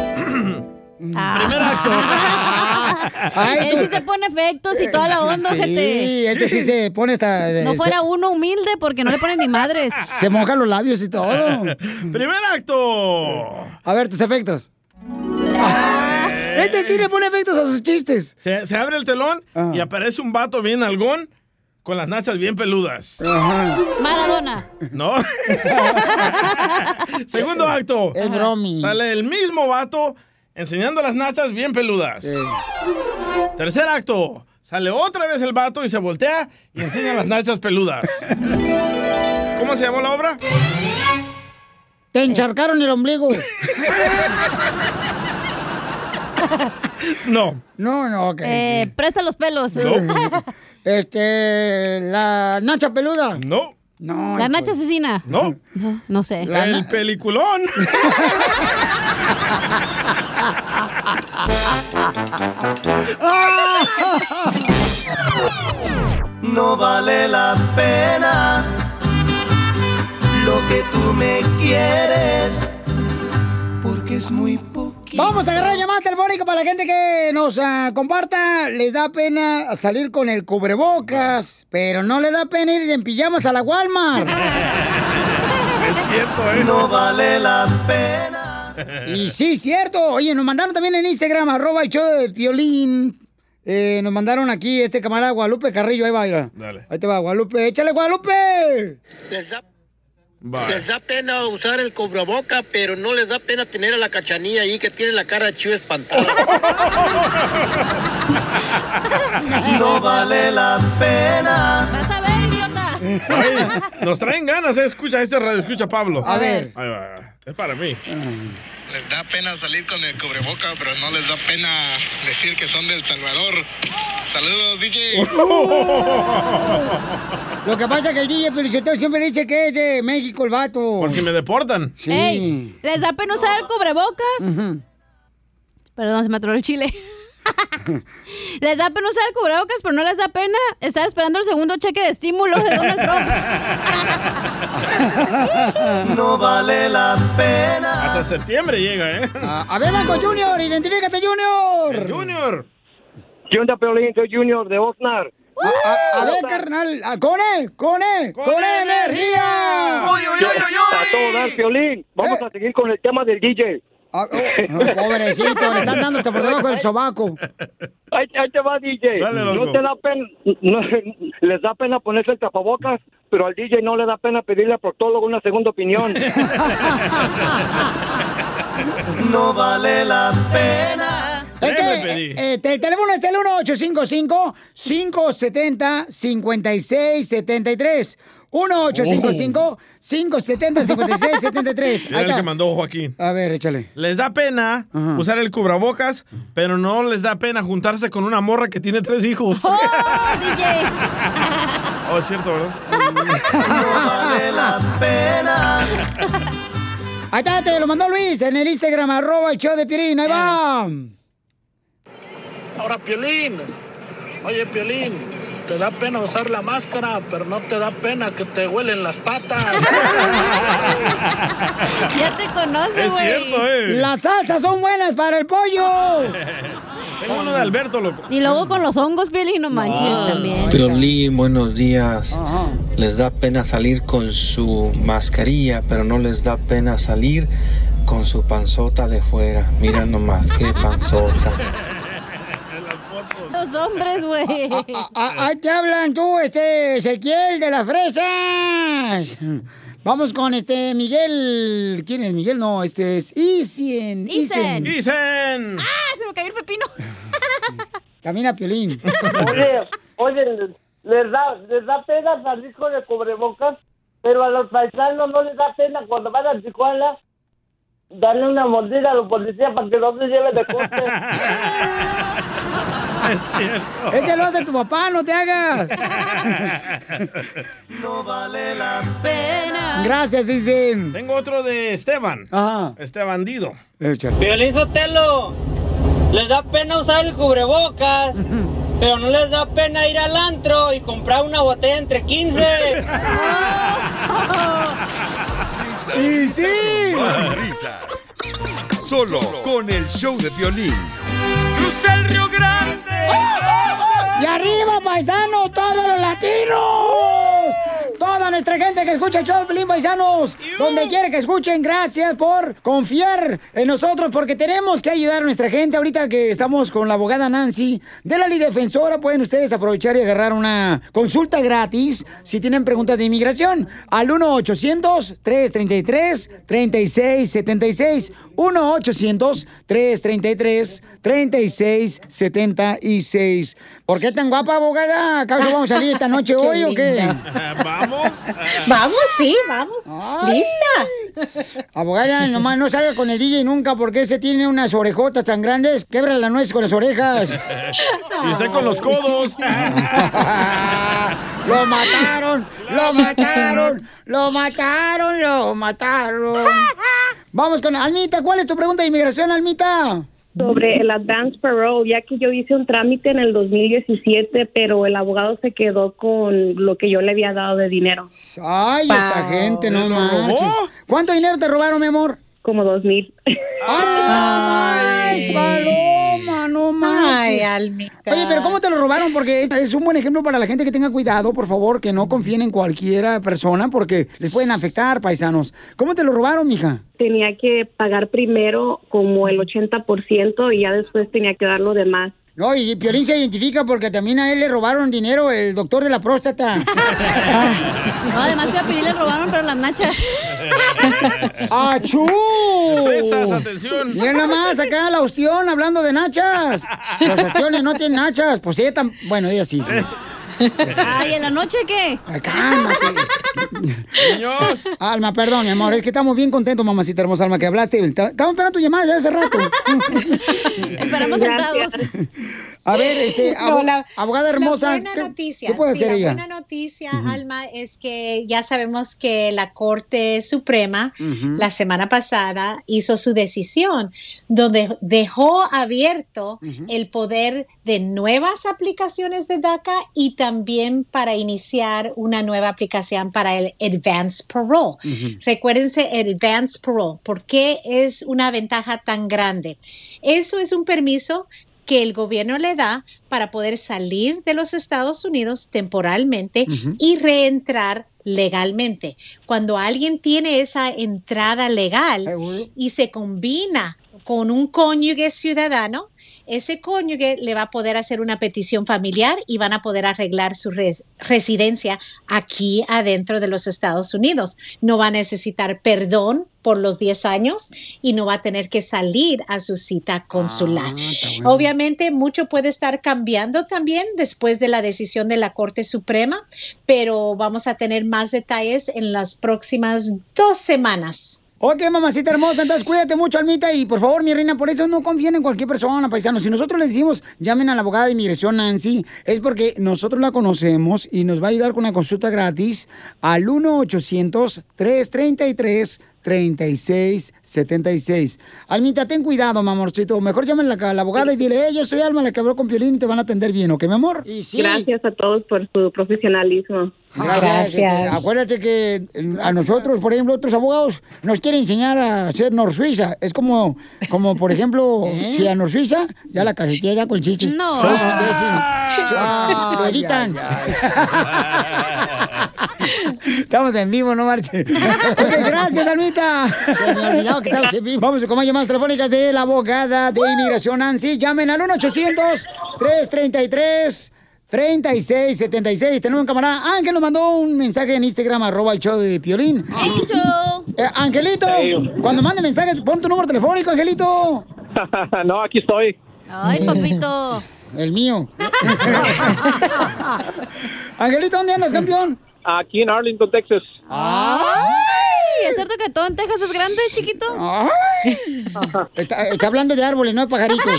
Primer acto. Ay, Él sí se pone efectos y toda la onda, Sí, gente. este sí se pone esta... No fuera uno humilde porque no le ponen ni madres. Se mojan los labios y todo. Primer acto. A ver, tus efectos. Este sí le pone efectos a sus chistes. Se, se abre el telón y aparece un vato bien algón con las nachas bien peludas. Maradona. ¿No? Segundo acto. Es bromi. Sale el mismo vato enseñando las nachas bien peludas. Tercer acto. Sale otra vez el vato y se voltea y enseña las nachas peludas. ¿Cómo se llamó la obra? Te encharcaron el ombligo. No. No, no, ok. Eh, presta los pelos. Este, la nacha peluda. No. No. La hijo. nacha asesina. No. No, no sé. el peliculón. No vale la pena lo que tú me quieres, porque es muy poco. Vamos a agarrar llamadas telefónicas para la gente que nos ah, comparta. Les da pena salir con el cubrebocas, pero no le da pena ir en pijamas a la Walmart. Es cierto, ¿eh? No vale la pena. Y sí, cierto. Oye, nos mandaron también en Instagram, arroba el show de violín. Eh, nos mandaron aquí este camarada Guadalupe Carrillo. Ahí va, mira. Dale. Ahí te va, Guadalupe. ¡Échale, Guadalupe! Les da, Bye. les da pena usar el cubreboca, pero no les da pena tener a la cachanilla ahí que tiene la cara de chivo espantada. No vale la pena. Vas a ver, idiota. Ay, nos traen ganas, ¿eh? Escucha este radio, escucha Pablo. A ver. Ahí va. Es para mí. Les da pena salir con el cubreboca, pero no les da pena decir que son del Salvador. Saludos, DJ. Lo que pasa es que el DJ Felicitero siempre dice que es de México el vato. Por si me deportan. Sí. Ey, ¿les da pena usar el cubrebocas? Perdón, se me atoró el chile. les da pena usar el cubrebocas, pero no les da pena estar esperando el segundo cheque de estímulo de Donald Trump. No vale la pena. Hasta septiembre llega, ¿eh? A, a ver, Banco Junior, identifícate, Junior. Junior. ¿Qué onda, Peolín? Soy Junior de Oxnard. A, a- a ver, carnal, a- con E, con E, con, E energía. A todo dar, Peolín. Vamos a seguir con el tema del DJ. Ah, oh, pobrecito, le están dando hasta por debajo del sobaco. Ahí, ahí te va, DJ. Dale, no te da pena, no, les da pena ponerse el tapabocas, pero al DJ no le da pena pedirle al proctólogo una segunda opinión. No vale la pena. Es que, eh, este, el teléfono es el 1855-570-5673. 1855-570-5673. Mira Ahí el que está. mandó Joaquín. A ver, échale. Les da pena usar el cubrebocas, pero no les da pena juntarse con una morra que tiene tres hijos. ¡Oh, DJ! Oh, es cierto, ¿verdad? No vale la pena. Ahí está, te lo mandó Luis en el Instagram, arroba el show de Pirín. Ahí va. Ahora, Piolín. Oye, Piolín, te da pena usar la máscara, pero no te da pena que te huelen las patas. Ya te conoce, güey. ¿eh? Las salsas son buenas para el pollo. Tengo uno de Alberto, loco. Y luego con los hongos, Piolín, no manches también. Piolín, buenos días. Les da pena salir con su mascarilla, pero no les da pena salir con su panzota de fuera. Mira nomás, qué panzota. Los hombres, güey. Ah, ahí te hablan tú, este Ezequiel de las fresas. Vamos con este Miguel. ¿Quién es Miguel? No, este es Isen. Isen. Isen. ¡Ah! Se me cayó el pepino. También a Piolín. Oye, oye, les da, les da pena salir con el cubrebocas, pero a los paisanos no les da pena cuando van a Tijuana darle una mordida a los policías para que no se lleve de corte. Es cierto. Ese lo hace tu papá, no te hagas. No vale la pena. Gracias, dicen. Tengo otro de Esteban. Esteban Dido. Violín Sotelo, les da pena usar el cubrebocas, pero no les da pena ir al antro y comprar una botella entre 15. Y sí. Más risas. Solo con el show de violín. Cruza el Río Grande. ¡Y arriba, paisanos, todos los latinos! Toda nuestra gente que escucha el show de Pelín, paisanos, donde quiera que escuchen, gracias por confiar en nosotros, porque tenemos que ayudar a nuestra gente. Ahorita que estamos con la abogada Nancy de la Liga Defensora, pueden ustedes aprovechar y agarrar una consulta gratis si tienen preguntas de inmigración al 1-800-333-3676. 1-800-333-3676. ¿Por qué tan guapa, abogada? ¿Acaso vamos a salir esta noche hoy o qué? ¿Vamos? Vamos, sí, vamos. Lista. Abogada, nomás no salga con el DJ nunca porque ese tiene unas orejotas tan grandes, quebra la nuez con las orejas. Y está con los codos. ¡Lo mataron! ¡Lo mataron! ¡Lo mataron! ¡Lo mataron! Vamos con Almita. ¿Cuál es tu pregunta de inmigración, Almita? Sobre el advance parole, ya que yo hice un trámite en el 2017, pero el abogado se quedó con lo que yo le había dado de dinero. Ay, esta gente, no marches. ¿Cuánto dinero te robaron, mi amor? Como dos mil. ¡Ay, paloma, no manches! Ay, Almita. Oye, pero ¿cómo te lo robaron? Porque es, es un buen ejemplo para la gente que tenga cuidado, por favor, que no confíen en cualquiera persona porque les pueden afectar, paisanos. ¿Cómo te lo robaron, mija? Tenía que pagar primero como el 80% y ya después tenía que dar lo demás. No, y Piolín se identifica porque también a él le robaron dinero el doctor de la próstata. No, además que a Piolín le robaron, pero las nachas. ¡Achú! ¿Me prestas atención? Mira nada más, acá la ostión hablando de nachas. Los ostiones no tienen nachas. Pues ella tam... Bueno, ella sí, sí. Ay, ¿en la noche qué? Cálmate. Alma, perdón, mi amor. Es que estamos bien contentos, mamacita hermosa Alma, que hablaste. Estamos esperando tu llamada ya hace rato. Esperamos sentados. A ver, este, abo- No, la- abogada hermosa. La buena ¿qué- noticia, ¿Qué puede sí, hacer la ella? buena noticia, Alma, es que ya sabemos que la Corte Suprema la semana pasada hizo su decisión donde dejó abierto el poder de nuevas aplicaciones de DACA y también para iniciar una nueva aplicación para el Advance Parole. Recuérdense el Advance Parole. ¿Por qué es una ventaja tan grande? Eso es un permiso que el gobierno le da para poder salir de los Estados Unidos temporalmente y reentrar legalmente. Cuando alguien tiene esa entrada legal y se combina con un cónyuge ciudadano, ese cónyuge le va a poder hacer una petición familiar y van a poder arreglar su res- residencia aquí adentro de los Estados Unidos. No va a necesitar perdón por los 10 años y no va a tener que salir a su cita consular. Obviamente mucho puede estar cambiando también después de la decisión de la Corte Suprema, pero vamos a tener más detalles en las próximas dos semanas. Ok, mamacita hermosa, entonces cuídate mucho, Almita, y por favor, mi reina, por eso no confíen en cualquier persona, paisano. Si nosotros les decimos, llamen a la abogada de inmigración Nancy, es porque nosotros la conocemos y nos va a ayudar con una consulta gratis al 1-800-333-3676. Almita, ten cuidado, mi amorcito. Mejor llamen a la, la abogada y dile, eh, yo soy Alma, la que habló con Piolín y te van a atender bien, ¿ok, mi amor? Gracias a todos por su profesionalismo. Gracias. este, Acuérdate que eh, a nosotros, por ejemplo, otros abogados nos quieren enseñar a hacer Norsuiza. Es como, como por ejemplo, si a Norsuiza ya la casetilla ya con chiste. No. Imbéciles. Son- lo editan. Estamos en vivo, no marche. Gracias, Almita. Se me olvidó que estamos en vivo. Vamos con más llamadas telefónicas de la abogada de inmigración, Nancy. Llamen al 1-800-333. 3676. Tenemos un camarada. Ángel nos mandó un mensaje en Instagram, arroba el show de Piolín. Eh, Angelito, cuando mande mensaje, pon tu número telefónico, Angelito. no, aquí estoy. Ay, papito. El mío. Angelito, ¿dónde andas, campeón? Aquí en Arlington, Texas. Ay, ¿Es cierto que todo en Texas es grande, chiquito? Está, está hablando de árboles, no de pajaritos.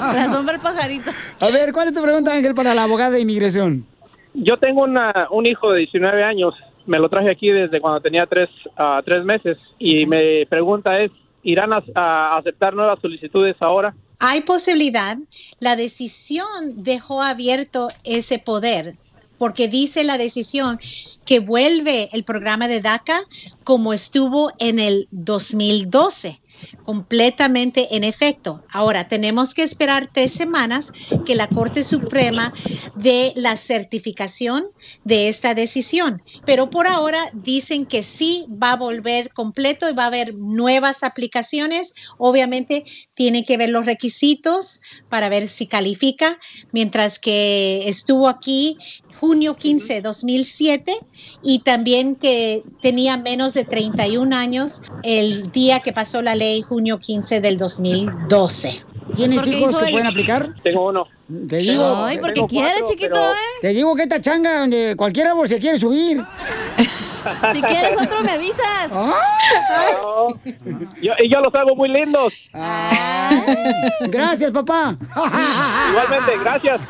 La sombra del pajarito. A ver, ¿cuál es tu pregunta, Ángel, para la abogada de inmigración? Yo tengo una, un hijo de 19 años. Me lo traje aquí desde cuando tenía tres, ah, tres meses. Y mi pregunta es, ¿irán a, a aceptar nuevas solicitudes ahora? Hay posibilidad. La decisión dejó abierto ese poder porque dice la decisión que vuelve el programa de DACA como estuvo en el 2012 completamente en efecto. Ahora, tenemos que esperar tres semanas que la Corte Suprema dé la certificación de esta decisión. Pero por ahora dicen que sí va a volver completo y va a haber nuevas aplicaciones. Obviamente, tienen que ver los requisitos para ver si califica, mientras que estuvo aquí junio 15, 2007 y también que tenía menos de 31 años el día que pasó la ley junio 15 del 2012. ¿Tienes hijos que pueden aplicar? Tengo uno. Te digo, Ay, porque quiere, chiquito, ¿eh? Te digo que esta changa donde cualquier árbol se quiere subir. Si quieres otro, me avisas. Yo, y yo los hago muy lindos. Gracias, papá. Igualmente, gracias.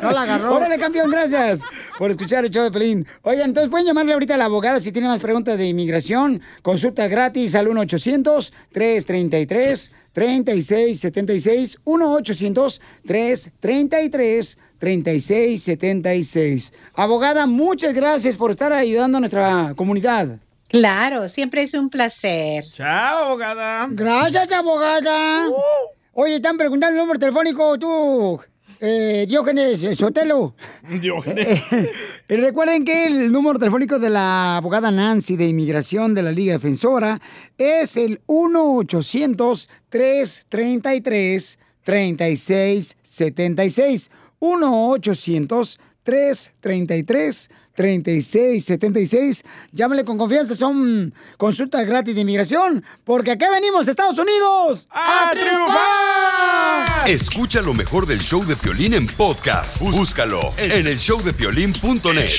No la agarró. Órale, campeón, gracias por escuchar el show de Pelín. Oigan, entonces pueden llamarle ahorita a la abogada si tienen más preguntas de inmigración. Consulta gratis al 1-800-333-3676. 1-800-333-3676. Abogada, muchas gracias por estar ayudando a nuestra comunidad. Claro, siempre es un placer. Chao, abogada. Gracias, abogada. Oye, están preguntando el número telefónico, tú, eh, Diógenes eh, Sotelo. Diógenes. Eh, recuerden que el número telefónico de la abogada Nancy de Inmigración de la Liga Defensora es el 1-800-333-3676. 1-800-333-3676. Llámale con confianza, son consultas gratis de inmigración, porque acá venimos, Estados Unidos, a, triunfar. Escucha lo mejor del show de Piolín en podcast. Búscalo en el showdepiolín.net.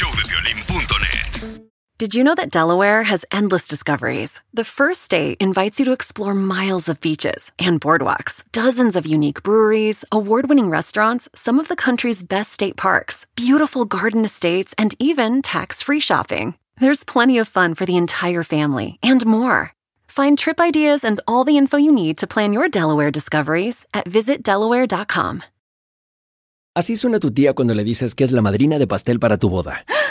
Did you know that Delaware has endless discoveries? The first state invites you to explore miles of beaches and boardwalks, dozens of unique breweries, award winning restaurants, some of the country's best state parks, beautiful garden estates, and even tax free shopping. There's plenty of fun for the entire family and more. Find trip ideas and all the info you need to plan your Delaware discoveries at visitdelaware.com. Así suena tu tía cuando le dices que es la madrina de pastel para tu boda. ¡Ah!